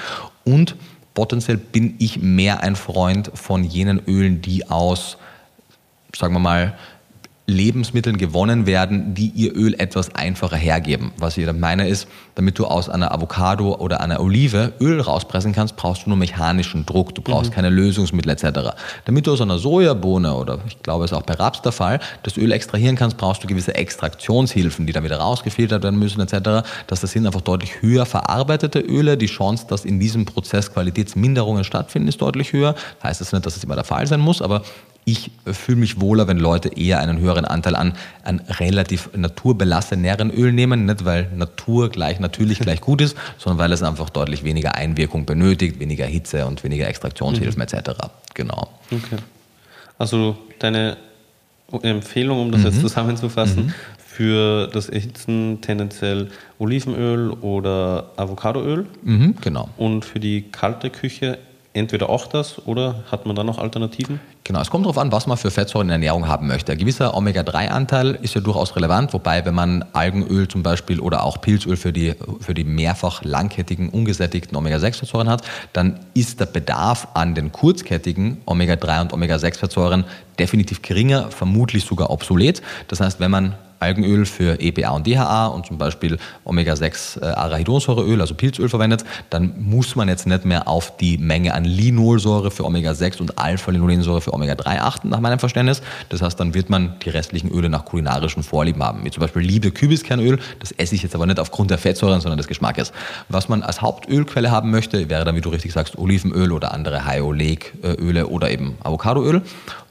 Und potenziell bin ich mehr ein Freund von jenen Ölen, die aus, sagen wir mal, Lebensmitteln gewonnen werden, die ihr Öl etwas einfacher hergeben. Was ich meine ist, damit du aus einer Avocado oder einer Olive Öl rauspressen kannst, brauchst du nur mechanischen Druck, du brauchst mhm. keine Lösungsmittel etc. Damit du aus einer Sojabohne oder ich glaube es ist auch bei Raps der Fall, das Öl extrahieren kannst, brauchst du gewisse Extraktionshilfen, die dann wieder rausgefiltert werden müssen etc. Das sind einfach deutlich höher verarbeitete Öle. Die Chance, dass in diesem Prozess Qualitätsminderungen stattfinden, ist deutlich höher. Das heißt das nicht, dass es immer der Fall sein muss, aber ich fühle mich wohler, wenn Leute eher einen höheren Anteil an, an relativ naturbelasseneren Öl nehmen, nicht weil Natur gleich natürlich gleich gut ist, sondern weil es einfach deutlich weniger Einwirkung benötigt, weniger Hitze und weniger Extraktionshilfen mhm. etc. Genau. Okay. Also deine Empfehlung, um das mhm. jetzt zusammenzufassen, mhm. für das Erhitzen tendenziell Olivenöl oder Avocadoöl. Mhm, genau. Und für die kalte Küche entweder auch das oder hat man da noch Alternativen? Genau, es kommt darauf an, was man für Fettsäuren in der Ernährung haben möchte. Ein gewisser Omega-3-Anteil ist ja durchaus relevant, wobei wenn man Algenöl zum Beispiel oder auch Pilzöl für die, für die mehrfach langkettigen, ungesättigten Omega-6-Fettsäuren hat, dann ist der Bedarf an den kurzkettigen Omega-3 und Omega-6-Fettsäuren definitiv geringer, vermutlich sogar obsolet. Das heißt, wenn man Algenöl für EPA und DHA und zum Beispiel Omega-6 äh, also Pilzöl verwendet, dann muss man jetzt nicht mehr auf die Menge an Linolsäure für Omega-6 und Alpha-Linolensäure für Omega-3 achten, nach meinem Verständnis. Das heißt, dann wird man die restlichen Öle nach kulinarischen Vorlieben haben, wie zum Beispiel Liebe Kübiskernöl. Das esse ich jetzt aber nicht aufgrund der Fettsäuren, sondern des Geschmackes. Was man als Hauptölquelle haben möchte, wäre dann, wie du richtig sagst, Olivenöl oder andere High-Oleic-Öle oder eben Avocadoöl.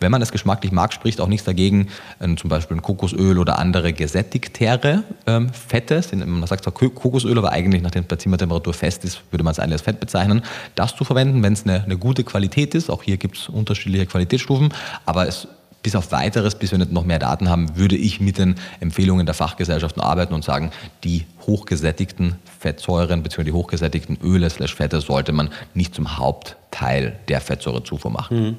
Wenn man es geschmacklich mag, spricht auch nichts dagegen, zum Beispiel ein Kokosöl oder andere gesättigtere ähm, Fette, man sagt zwar Kokosöl, aber eigentlich nach der Zimmertemperatur fest ist, würde man es eigentlich als Fett bezeichnen, das zu verwenden, wenn es eine, eine gute Qualität ist. Auch hier gibt es unterschiedliche Qualitätsstufen, aber es bis auf weiteres, bis wir nicht noch mehr Daten haben, würde ich mit den Empfehlungen der Fachgesellschaften arbeiten und sagen, die hochgesättigten Fettsäuren bzw. die hochgesättigten Öle slash Fette sollte man nicht zum Hauptteil der Fettsäurezufuhr machen. Mhm.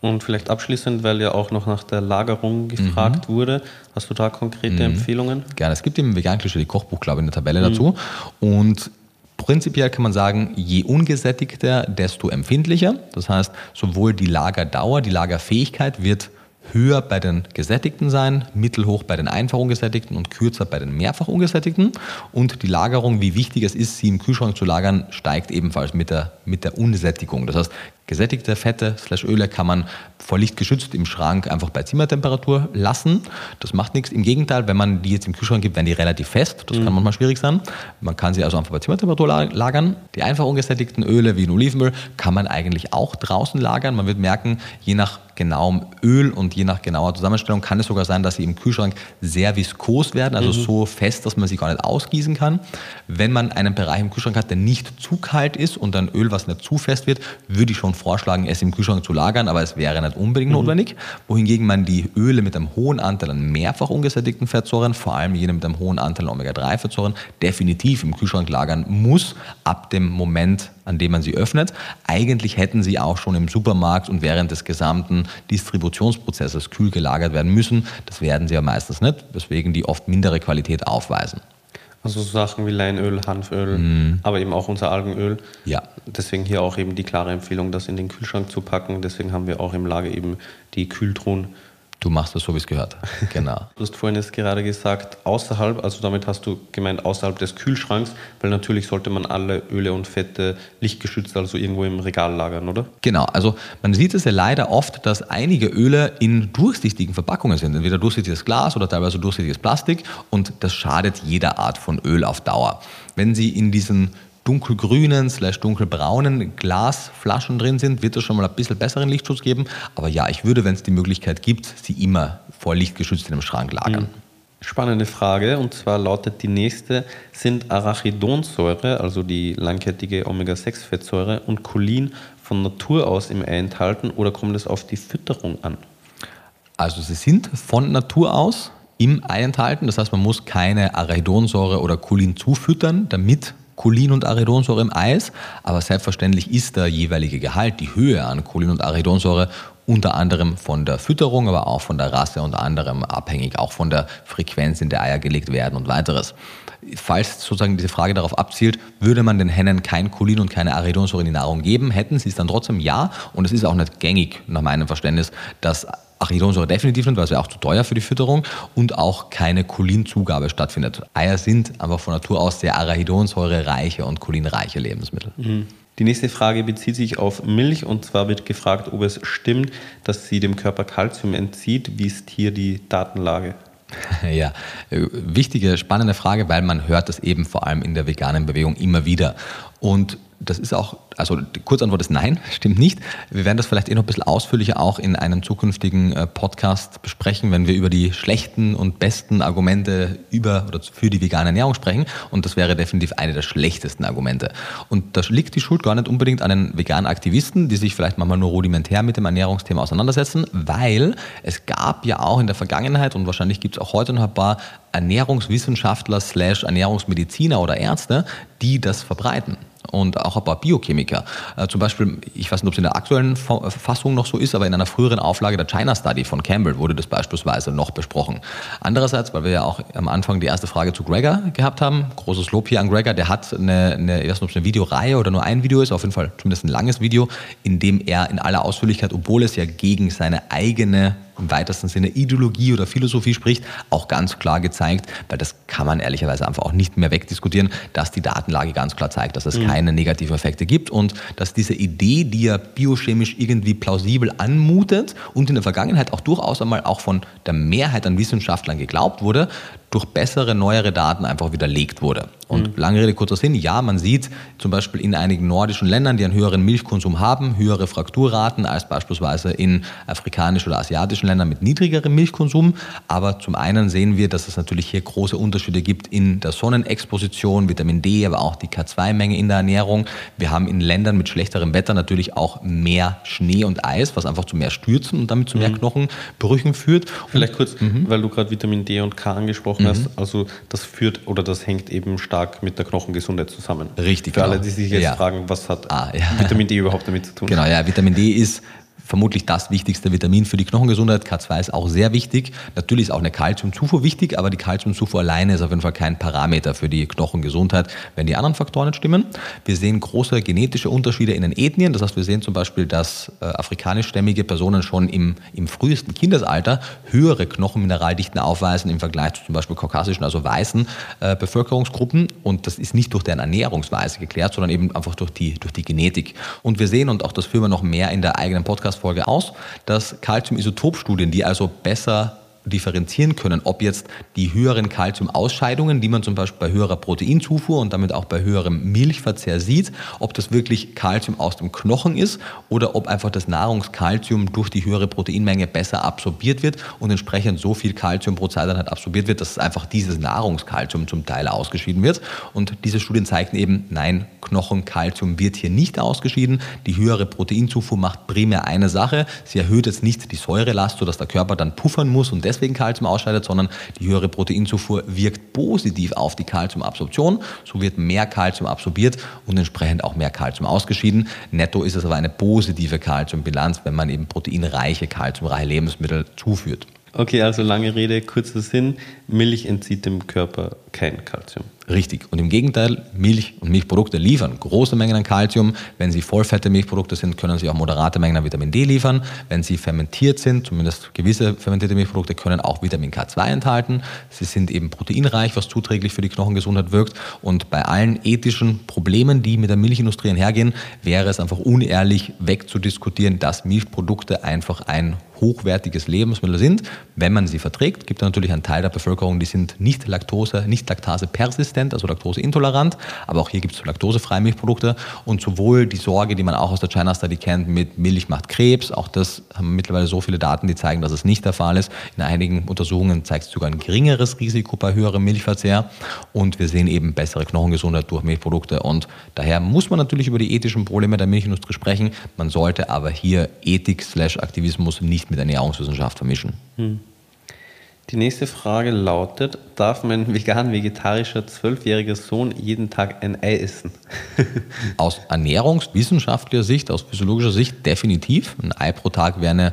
Und vielleicht abschließend, weil ja auch noch nach der Lagerung gefragt mhm. wurde, hast du da konkrete mhm. Empfehlungen? Gerne. Es gibt im vegan die Kochbuch, glaube ich, eine Tabelle mhm. dazu. Und Prinzipiell kann man sagen, je ungesättigter, desto empfindlicher. Das heißt, sowohl die Lagerdauer, die Lagerfähigkeit wird höher bei den Gesättigten sein, mittelhoch bei den einfach ungesättigten und kürzer bei den mehrfach ungesättigten. Und die Lagerung, wie wichtig es ist, sie im Kühlschrank zu lagern, steigt ebenfalls mit der, mit der Unsättigung. Das heißt, Gesättigte Fette slash Öle kann man vor Licht geschützt im Schrank einfach bei Zimmertemperatur lassen. Das macht nichts. Im Gegenteil, wenn man die jetzt im Kühlschrank gibt, werden die relativ fest. Das mhm. kann manchmal schwierig sein. Man kann sie also einfach bei Zimmertemperatur lagern. Die einfach ungesättigten Öle wie ein Olivenöl kann man eigentlich auch draußen lagern. Man wird merken, je nach genauem Öl und je nach genauer Zusammenstellung kann es sogar sein, dass sie im Kühlschrank sehr viskos werden, also mhm. so fest, dass man sie gar nicht ausgießen kann. Wenn man einen Bereich im Kühlschrank hat, der nicht zu kalt ist und ein Öl, was nicht zu fest wird, würde ich schon vorschlagen, es im Kühlschrank zu lagern, aber es wäre nicht unbedingt mhm. notwendig. Wohingegen man die Öle mit einem hohen Anteil an mehrfach ungesättigten Fettsäuren, vor allem jene mit einem hohen Anteil an Omega-3-Fettsäuren, definitiv im Kühlschrank lagern muss, ab dem Moment, an dem man sie öffnet. Eigentlich hätten sie auch schon im Supermarkt und während des gesamten Distributionsprozesses kühl gelagert werden müssen. Das werden sie ja meistens nicht, weswegen die oft mindere Qualität aufweisen. Also so Sachen wie Leinöl, Hanföl, mm. aber eben auch unser Algenöl. Ja. Deswegen hier auch eben die klare Empfehlung, das in den Kühlschrank zu packen. Deswegen haben wir auch im Lager eben die Kühltruhen Du machst das so, wie es gehört. Genau. du hast vorhin jetzt gerade gesagt, außerhalb, also damit hast du gemeint außerhalb des Kühlschranks, weil natürlich sollte man alle Öle und Fette lichtgeschützt, also irgendwo im Regal lagern, oder? Genau, also man sieht es ja leider oft, dass einige Öle in durchsichtigen Verpackungen sind, entweder durchsichtiges Glas oder teilweise durchsichtiges Plastik und das schadet jeder Art von Öl auf Dauer. Wenn sie in diesen dunkelgrünen slash dunkelbraunen Glasflaschen drin sind, wird es schon mal ein bisschen besseren Lichtschutz geben. Aber ja, ich würde, wenn es die Möglichkeit gibt, sie immer vor Licht geschützt in einem Schrank lagern. Mhm. Spannende Frage und zwar lautet die nächste, sind Arachidonsäure, also die langkettige Omega-6-Fettsäure und Cholin von Natur aus im Ei enthalten oder kommt es auf die Fütterung an? Also sie sind von Natur aus im Ei enthalten, das heißt man muss keine Arachidonsäure oder Cholin zufüttern, damit Cholin und Arachidonsäure im Eis, aber selbstverständlich ist der jeweilige Gehalt, die Höhe an Cholin und Arachidonsäure unter anderem von der Fütterung, aber auch von der Rasse unter anderem abhängig, auch von der Frequenz, in der Eier gelegt werden und weiteres. Falls sozusagen diese Frage darauf abzielt, würde man den Hennen kein Cholin und keine Arachidonsäure in die Nahrung geben, hätten sie es dann trotzdem ja. Und es ist auch nicht gängig nach meinem Verständnis, dass Arachidonsäure definitiv nicht, weil es wäre auch zu teuer für die Fütterung und auch keine Cholinzugabe stattfindet. Eier sind einfach von Natur aus sehr Arachidonsäure-reiche und cholinreiche Lebensmittel. Mhm. Die nächste Frage bezieht sich auf Milch und zwar wird gefragt, ob es stimmt, dass sie dem Körper Kalzium entzieht. Wie ist hier die Datenlage? Ja, wichtige, spannende Frage, weil man hört das eben vor allem in der veganen Bewegung immer wieder. Und das ist auch, also die Kurzantwort ist nein, stimmt nicht. Wir werden das vielleicht eh noch ein bisschen ausführlicher auch in einem zukünftigen äh, Podcast besprechen, wenn wir über die schlechten und besten Argumente über oder für die vegane Ernährung sprechen. Und das wäre definitiv eine der schlechtesten Argumente. Und da liegt die Schuld gar nicht unbedingt an den veganen Aktivisten, die sich vielleicht manchmal nur rudimentär mit dem Ernährungsthema auseinandersetzen, weil es gab ja auch in der Vergangenheit und wahrscheinlich gibt es auch heute noch ein paar Ernährungswissenschaftler slash Ernährungsmediziner oder Ärzte, die das verbreiten und auch ein paar Biochemiker. Äh, zum Beispiel, ich weiß nicht, ob es in der aktuellen Fassung noch so ist, aber in einer früheren Auflage der China Study von Campbell wurde das beispielsweise noch besprochen. Andererseits, weil wir ja auch am Anfang die erste Frage zu Gregor gehabt haben, großes Lob hier an Gregor, der hat eine, eine ich weiß nicht, ob es eine Videoreihe oder nur ein Video ist, auf jeden Fall zumindest ein langes Video, in dem er in aller Ausführlichkeit, obwohl es ja gegen seine eigene im weitesten Sinne Ideologie oder Philosophie spricht, auch ganz klar gezeigt, weil das kann man ehrlicherweise einfach auch nicht mehr wegdiskutieren, dass die Datenlage ganz klar zeigt, dass es mhm. keine negativen Effekte gibt und dass diese Idee, die ja biochemisch irgendwie plausibel anmutet und in der Vergangenheit auch durchaus einmal auch von der Mehrheit an Wissenschaftlern geglaubt wurde, durch bessere, neuere Daten einfach widerlegt wurde. Und mhm. lange Rede, kurzer Sinn, ja, man sieht zum Beispiel in einigen nordischen Ländern, die einen höheren Milchkonsum haben, höhere Frakturraten als beispielsweise in afrikanischen oder asiatischen Ländern mit niedrigerem Milchkonsum. Aber zum einen sehen wir, dass es natürlich hier große Unterschiede gibt in der Sonnenexposition, Vitamin D, aber auch die K2-Menge in der Ernährung. Wir haben in Ländern mit schlechterem Wetter natürlich auch mehr Schnee und Eis, was einfach zu mehr Stürzen und damit zu mehr mhm. Knochenbrüchen führt. Vielleicht kurz, mhm. weil du gerade Vitamin D und K angesprochen mhm. hast, also das führt oder das hängt eben stark stark mit der Knochengesundheit zusammen. Richtig. Für genau. alle, die sich jetzt ja. fragen, was hat ah, ja. Vitamin D überhaupt damit zu tun? Genau, ja, Vitamin D ist vermutlich das wichtigste Vitamin für die Knochengesundheit. K2 ist auch sehr wichtig. Natürlich ist auch eine Kalziumzufuhr wichtig, aber die Kalziumzufuhr alleine ist auf jeden Fall kein Parameter für die Knochengesundheit, wenn die anderen Faktoren nicht stimmen. Wir sehen große genetische Unterschiede in den Ethnien. Das heißt, wir sehen zum Beispiel, dass äh, afrikanischstämmige Personen schon im, im frühesten Kindesalter höhere Knochenmineraldichten aufweisen im Vergleich zu zum Beispiel kaukasischen, also weißen äh, Bevölkerungsgruppen. Und das ist nicht durch deren Ernährungsweise geklärt, sondern eben einfach durch die, durch die Genetik. Und wir sehen, und auch das führen wir noch mehr in der eigenen Podcast Podcast-Folge aus, dass Calcium-Isotop-Studien, die also besser differenzieren können, ob jetzt die höheren Kalziumausscheidungen, die man zum Beispiel bei höherer Proteinzufuhr und damit auch bei höherem Milchverzehr sieht, ob das wirklich Kalzium aus dem Knochen ist oder ob einfach das Nahrungskalzium durch die höhere Proteinmenge besser absorbiert wird und entsprechend so viel Kalzium pro Zeiteinheit absorbiert wird, dass einfach dieses Nahrungskalzium zum Teil ausgeschieden wird. Und diese Studien zeigen eben, nein, Knochenkalzium wird hier nicht ausgeschieden. Die höhere Proteinzufuhr macht primär eine Sache. Sie erhöht jetzt nicht die Säurelast, sodass der Körper dann puffern muss und deswegen deswegen Kalzium ausscheidet, sondern die höhere Proteinzufuhr wirkt positiv auf die Kalziumabsorption. So wird mehr Kalzium absorbiert und entsprechend auch mehr Kalzium ausgeschieden. Netto ist es aber eine positive Kalziumbilanz, wenn man eben proteinreiche, kalziumreiche Lebensmittel zuführt. Okay, also lange Rede, kurzer Sinn. Milch entzieht dem Körper kein Kalzium. Richtig. Und im Gegenteil, Milch und Milchprodukte liefern große Mengen an Kalzium. Wenn sie vollfette Milchprodukte sind, können sie auch moderate Mengen an Vitamin D liefern. Wenn sie fermentiert sind, zumindest gewisse fermentierte Milchprodukte können auch Vitamin K2 enthalten. Sie sind eben proteinreich, was zuträglich für die Knochengesundheit wirkt. Und bei allen ethischen Problemen, die mit der Milchindustrie einhergehen, wäre es einfach unehrlich wegzudiskutieren, dass Milchprodukte einfach ein hochwertiges Lebensmittel sind, wenn man sie verträgt. Gibt es natürlich einen Teil der Bevölkerung, die sind nicht Laktose, nicht Laktase persistent, also laktoseintolerant, aber auch hier gibt es laktosefreie Milchprodukte und sowohl die Sorge, die man auch aus der China Study kennt, mit Milch macht Krebs, auch das haben mittlerweile so viele Daten, die zeigen, dass es nicht der Fall ist. In einigen Untersuchungen zeigt es sogar ein geringeres Risiko bei höherem Milchverzehr und wir sehen eben bessere Knochengesundheit durch Milchprodukte und daher muss man natürlich über die ethischen Probleme der Milchindustrie sprechen. Man sollte aber hier Ethik slash Aktivismus nicht nicht mit Ernährungswissenschaft vermischen. Hm. Die nächste Frage lautet, darf mein vegan-vegetarischer zwölfjähriger Sohn jeden Tag ein Ei essen? aus ernährungswissenschaftlicher Sicht, aus physiologischer Sicht definitiv. Ein Ei pro Tag wäre eine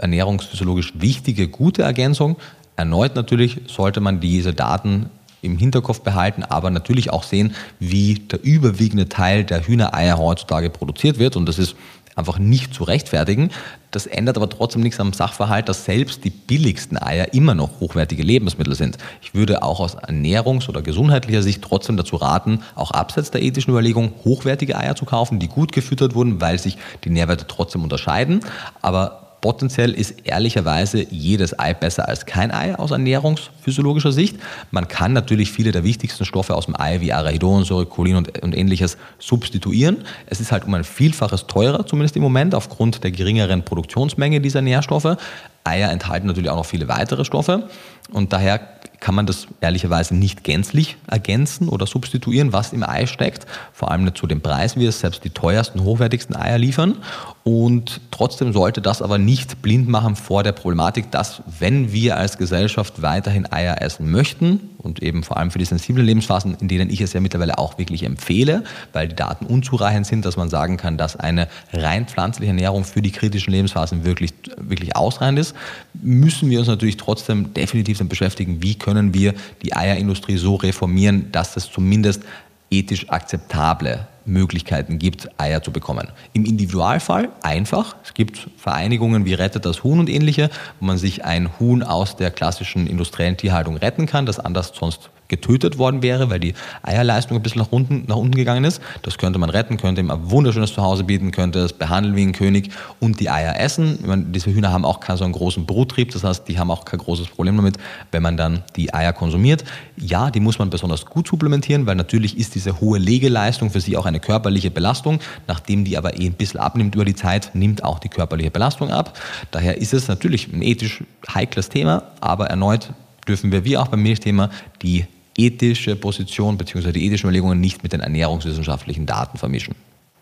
ernährungsphysiologisch wichtige, gute Ergänzung. Erneut natürlich sollte man diese Daten im Hinterkopf behalten, aber natürlich auch sehen, wie der überwiegende Teil der Hühnereier heutzutage produziert wird. Und das ist einfach nicht zu rechtfertigen. Das ändert aber trotzdem nichts am Sachverhalt, dass selbst die billigsten Eier immer noch hochwertige Lebensmittel sind. Ich würde auch aus ernährungs- oder gesundheitlicher Sicht trotzdem dazu raten, auch abseits der ethischen Überlegung, hochwertige Eier zu kaufen, die gut gefüttert wurden, weil sich die Nährwerte trotzdem unterscheiden. Aber Potenziell ist ehrlicherweise jedes Ei besser als kein Ei aus ernährungsphysiologischer Sicht. Man kann natürlich viele der wichtigsten Stoffe aus dem Ei wie Arachidonsäure, Cholin und, und ähnliches substituieren. Es ist halt um ein Vielfaches teurer, zumindest im Moment, aufgrund der geringeren Produktionsmenge dieser Nährstoffe. Eier enthalten natürlich auch noch viele weitere Stoffe und daher kann man das ehrlicherweise nicht gänzlich ergänzen oder substituieren, was im Ei steckt. Vor allem nicht zu dem Preis, wie es selbst die teuersten, hochwertigsten Eier liefern. Und trotzdem sollte das aber nicht blind machen vor der Problematik, dass wenn wir als Gesellschaft weiterhin Eier essen möchten und eben vor allem für die sensiblen Lebensphasen, in denen ich es ja mittlerweile auch wirklich empfehle, weil die Daten unzureichend sind, dass man sagen kann, dass eine rein pflanzliche Ernährung für die kritischen Lebensphasen wirklich, wirklich ausreichend ist, müssen wir uns natürlich trotzdem definitiv damit beschäftigen, wie können wir die Eierindustrie so reformieren, dass es zumindest ethisch akzeptable Möglichkeiten gibt, Eier zu bekommen. Im Individualfall einfach. Es gibt Vereinigungen wie Rettet das Huhn und ähnliche, wo man sich ein Huhn aus der klassischen industriellen Tierhaltung retten kann, das anders sonst getötet worden wäre, weil die Eierleistung ein bisschen nach unten, nach unten gegangen ist. Das könnte man retten, könnte ihm ein wunderschönes Zuhause bieten, könnte es behandeln wie ein König und die Eier essen. Meine, diese Hühner haben auch keinen so einen großen Bruttrieb, das heißt, die haben auch kein großes Problem damit, wenn man dann die Eier konsumiert. Ja, die muss man besonders gut supplementieren, weil natürlich ist diese hohe Legeleistung für sie auch eine körperliche Belastung. Nachdem die aber eh ein bisschen abnimmt über die Zeit, nimmt auch die körperliche Belastung ab. Daher ist es natürlich ein ethisch heikles Thema, aber erneut dürfen wir, wie auch beim Milchthema, die ethische Position bzw. die ethischen Überlegungen nicht mit den ernährungswissenschaftlichen Daten vermischen.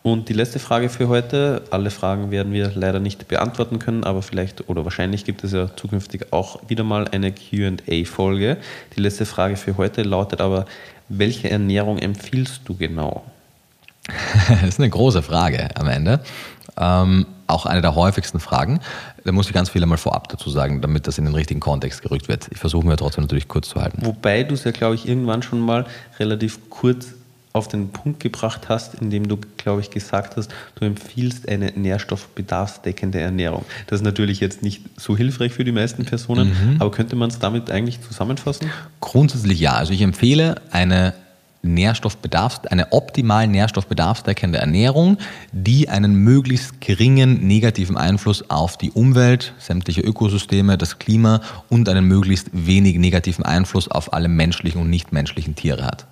Und die letzte Frage für heute. Alle Fragen werden wir leider nicht beantworten können, aber vielleicht oder wahrscheinlich gibt es ja zukünftig auch wieder mal eine QA-Folge. Die letzte Frage für heute lautet aber: Welche Ernährung empfiehlst du genau? das ist eine große Frage am Ende. Ähm, auch eine der häufigsten Fragen. Da muss ich ganz viel einmal vorab dazu sagen, damit das in den richtigen Kontext gerückt wird. Ich versuche mir trotzdem natürlich kurz zu halten. Wobei du es ja, glaube ich, irgendwann schon mal relativ kurz auf den Punkt gebracht hast, indem du, glaube ich, gesagt hast, du empfiehlst eine nährstoffbedarfsdeckende Ernährung. Das ist natürlich jetzt nicht so hilfreich für die meisten Personen, mhm. aber könnte man es damit eigentlich zusammenfassen? Grundsätzlich ja. Also ich empfehle eine Nährstoffbedarfs, eine optimal nährstoffbedarfsdeckende Ernährung, die einen möglichst geringen negativen Einfluss auf die Umwelt, sämtliche Ökosysteme, das Klima und einen möglichst wenig negativen Einfluss auf alle menschlichen und nichtmenschlichen Tiere hat.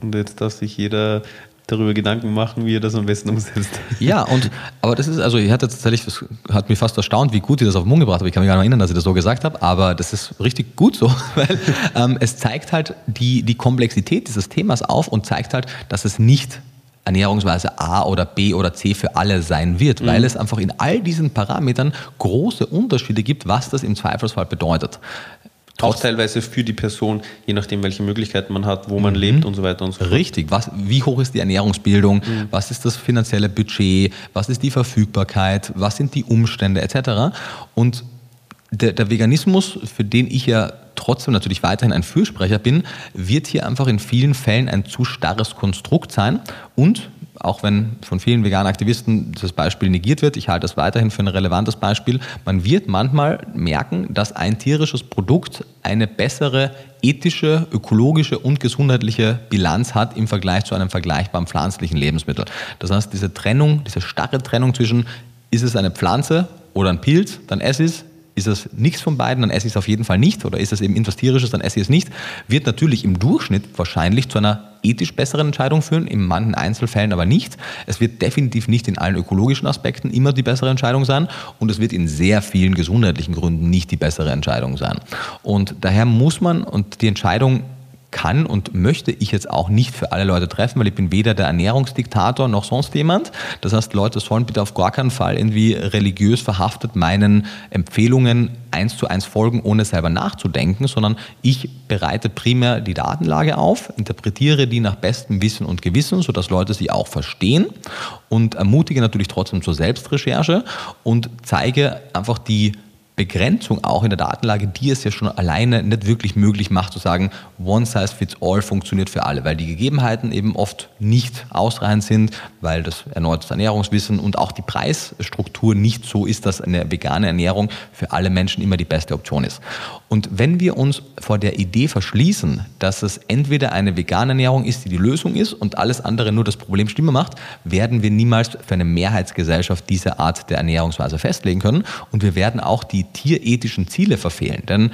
Und jetzt darf sich jeder darüber Gedanken machen, wie er das am besten umsetzt. Ja, und aber das ist, also ich hatte tatsächlich, das hat mich fast erstaunt, wie gut ich das auf den Mund gebracht habe. Ich kann mich gar nicht erinnern, dass ich das so gesagt habe, aber das ist richtig gut so, weil ähm, es zeigt halt die, die Komplexität dieses Themas auf und zeigt halt, dass es nicht Ernährungsweise A oder B oder C für alle sein wird, mhm. weil es einfach in all diesen Parametern große Unterschiede gibt, was das im Zweifelsfall bedeutet. Auch teilweise für die Person, je nachdem, welche Möglichkeiten man hat, wo man mhm. lebt und so weiter und so fort. Richtig. Was, wie hoch ist die Ernährungsbildung? Mhm. Was ist das finanzielle Budget? Was ist die Verfügbarkeit? Was sind die Umstände etc.? Und der, der Veganismus, für den ich ja trotzdem natürlich weiterhin ein Fürsprecher bin, wird hier einfach in vielen Fällen ein zu starres Konstrukt sein und auch wenn von vielen veganen Aktivisten das Beispiel negiert wird, ich halte das weiterhin für ein relevantes Beispiel, man wird manchmal merken, dass ein tierisches Produkt eine bessere ethische, ökologische und gesundheitliche Bilanz hat im Vergleich zu einem vergleichbaren pflanzlichen Lebensmittel. Das heißt, diese Trennung, diese starre Trennung zwischen ist es eine Pflanze oder ein Pilz, dann esse es, ist es nichts von beiden, dann esse ich es auf jeden Fall nicht. Oder ist es eben etwas Tierisches, dann esse ich es nicht. Wird natürlich im Durchschnitt wahrscheinlich zu einer ethisch besseren Entscheidung führen, in manchen Einzelfällen aber nicht. Es wird definitiv nicht in allen ökologischen Aspekten immer die bessere Entscheidung sein und es wird in sehr vielen gesundheitlichen Gründen nicht die bessere Entscheidung sein. Und daher muss man, und die Entscheidung kann und möchte ich jetzt auch nicht für alle Leute treffen, weil ich bin weder der Ernährungsdiktator noch sonst jemand. Das heißt, Leute sollen bitte auf gar keinen Fall irgendwie religiös verhaftet meinen Empfehlungen eins zu eins folgen, ohne selber nachzudenken, sondern ich bereite primär die Datenlage auf, interpretiere die nach bestem Wissen und Gewissen, sodass Leute sie auch verstehen und ermutige natürlich trotzdem zur Selbstrecherche und zeige einfach die Begrenzung auch in der Datenlage, die es ja schon alleine nicht wirklich möglich macht zu sagen, one size fits all funktioniert für alle, weil die Gegebenheiten eben oft nicht ausreichend sind, weil das erneute Ernährungswissen und auch die Preisstruktur nicht so ist, dass eine vegane Ernährung für alle Menschen immer die beste Option ist. Und wenn wir uns vor der Idee verschließen, dass es entweder eine vegane Ernährung ist, die die Lösung ist und alles andere nur das Problem schlimmer macht, werden wir niemals für eine Mehrheitsgesellschaft diese Art der Ernährungsweise festlegen können und wir werden auch die tierethischen Ziele verfehlen. Denn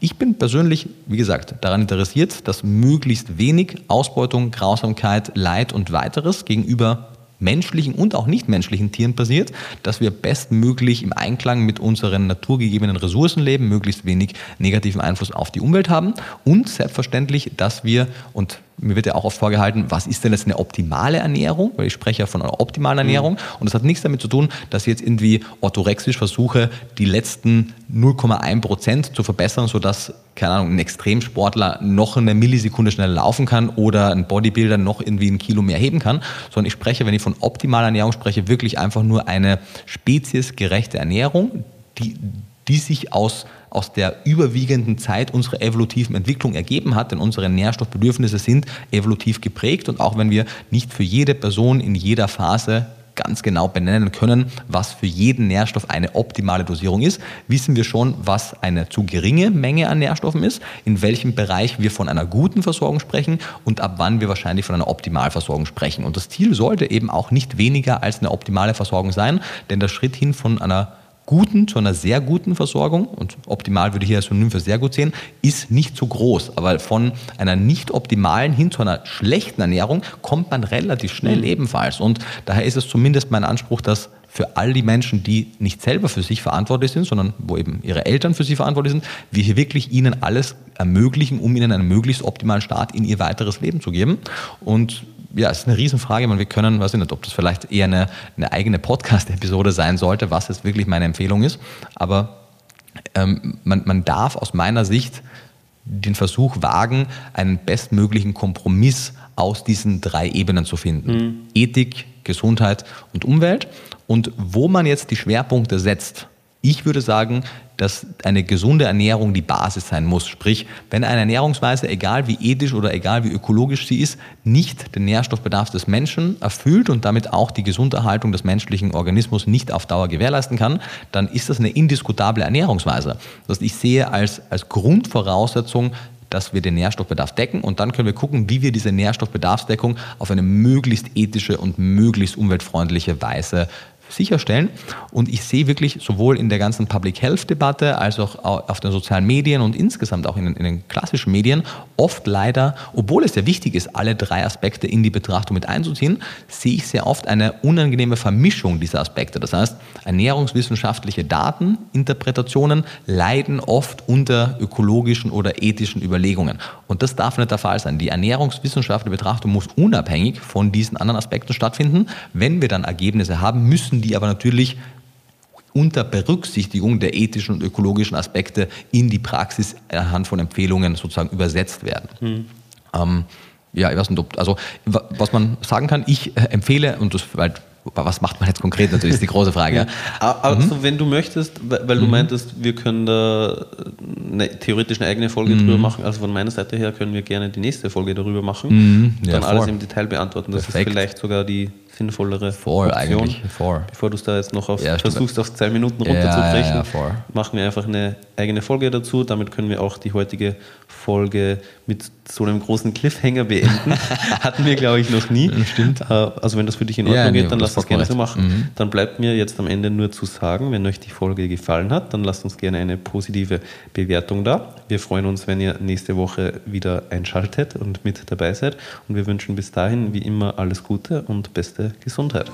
ich bin persönlich, wie gesagt, daran interessiert, dass möglichst wenig Ausbeutung, Grausamkeit, Leid und weiteres gegenüber menschlichen und auch nichtmenschlichen Tieren passiert, dass wir bestmöglich im Einklang mit unseren naturgegebenen Ressourcen leben, möglichst wenig negativen Einfluss auf die Umwelt haben und selbstverständlich, dass wir, und mir wird ja auch oft vorgehalten, was ist denn jetzt eine optimale Ernährung? Weil ich spreche ja von einer optimalen Ernährung. Mhm. Und das hat nichts damit zu tun, dass ich jetzt irgendwie orthorexisch versuche, die letzten 0,1 Prozent zu verbessern, sodass, keine Ahnung, ein Extremsportler noch eine Millisekunde schneller laufen kann oder ein Bodybuilder noch irgendwie ein Kilo mehr heben kann. Sondern ich spreche, wenn ich von optimaler Ernährung spreche, wirklich einfach nur eine speziesgerechte Ernährung, die, die sich aus aus der überwiegenden Zeit unserer evolutiven Entwicklung ergeben hat, denn unsere Nährstoffbedürfnisse sind evolutiv geprägt und auch wenn wir nicht für jede Person in jeder Phase ganz genau benennen können, was für jeden Nährstoff eine optimale Dosierung ist, wissen wir schon, was eine zu geringe Menge an Nährstoffen ist, in welchem Bereich wir von einer guten Versorgung sprechen und ab wann wir wahrscheinlich von einer Optimalversorgung sprechen. Und das Ziel sollte eben auch nicht weniger als eine optimale Versorgung sein, denn der Schritt hin von einer guten zu einer sehr guten Versorgung, und optimal würde ich hier als Synonym für sehr gut sehen, ist nicht zu groß. Aber von einer nicht optimalen hin zu einer schlechten Ernährung kommt man relativ schnell mhm. ebenfalls. Und daher ist es zumindest mein Anspruch, dass für all die Menschen, die nicht selber für sich verantwortlich sind, sondern wo eben ihre Eltern für sie verantwortlich sind, wir hier wirklich ihnen alles ermöglichen, um ihnen einen möglichst optimalen Start in ihr weiteres Leben zu geben. Und ja, es ist eine Riesenfrage. Man, wir können, weiß ich nicht, ob das vielleicht eher eine, eine eigene Podcast-Episode sein sollte, was jetzt wirklich meine Empfehlung ist. Aber ähm, man, man darf aus meiner Sicht den Versuch wagen, einen bestmöglichen Kompromiss aus diesen drei Ebenen zu finden. Mhm. Ethik, Gesundheit und Umwelt. Und wo man jetzt die Schwerpunkte setzt, ich würde sagen, dass eine gesunde Ernährung die Basis sein muss. Sprich, wenn eine Ernährungsweise, egal wie ethisch oder egal wie ökologisch sie ist, nicht den Nährstoffbedarf des Menschen erfüllt und damit auch die Gesunderhaltung des menschlichen Organismus nicht auf Dauer gewährleisten kann, dann ist das eine indiskutable Ernährungsweise. Das heißt, ich sehe als, als Grundvoraussetzung dass wir den Nährstoffbedarf decken und dann können wir gucken, wie wir diese Nährstoffbedarfsdeckung auf eine möglichst ethische und möglichst umweltfreundliche Weise sicherstellen. Und ich sehe wirklich sowohl in der ganzen Public Health Debatte als auch auf den sozialen Medien und insgesamt auch in den, in den, klassischen Medien oft leider, obwohl es ja wichtig ist, alle drei Aspekte in die Betrachtung mit einzuziehen, sehe ich sehr oft eine unangenehme Vermischung dieser Aspekte. Das heißt, ernährungswissenschaftliche Dateninterpretationen leiden oft unter ökologischen oder ethischen Überlegungen. Und das darf nicht der Fall sein. Die ernährungswissenschaftliche Betrachtung muss unabhängig von diesen anderen Aspekten stattfinden. Wenn wir dann Ergebnisse haben, müssen die aber natürlich unter Berücksichtigung der ethischen und ökologischen Aspekte in die Praxis anhand von Empfehlungen sozusagen übersetzt werden. Mhm. Ähm, ja, ich weiß nicht, ob, also was man sagen kann, ich empfehle, und das, weil was macht man jetzt konkret natürlich, ist die große Frage. also mhm. wenn du möchtest, weil du mhm. meintest, wir können da eine, theoretisch eine eigene Folge mhm. drüber machen, also von meiner Seite her können wir gerne die nächste Folge darüber machen, mhm. ja, dann vor. alles im Detail beantworten. Das Perfekt. ist vielleicht sogar die sinnvollere Voll, Option. Eigentlich. Voll. Bevor du es da jetzt noch auf, ja, versuchst, auf zwei Minuten runterzubrechen, ja, ja, machen wir einfach eine eigene Folge dazu. Damit können wir auch die heutige Folge mit so einem großen Cliffhanger beenden. Hatten wir, glaube ich, noch nie. Stimmt. Äh, also wenn das für dich in Ordnung nee, geht, dann lass das gerne so machen. Mhm. Dann bleibt mir jetzt am Ende nur zu sagen, wenn euch die Folge gefallen hat, dann lasst uns gerne eine positive Bewertung da. Wir freuen uns, wenn ihr nächste Woche wieder einschaltet und mit dabei seid. Und wir wünschen bis dahin wie immer alles Gute und beste Gesundheit.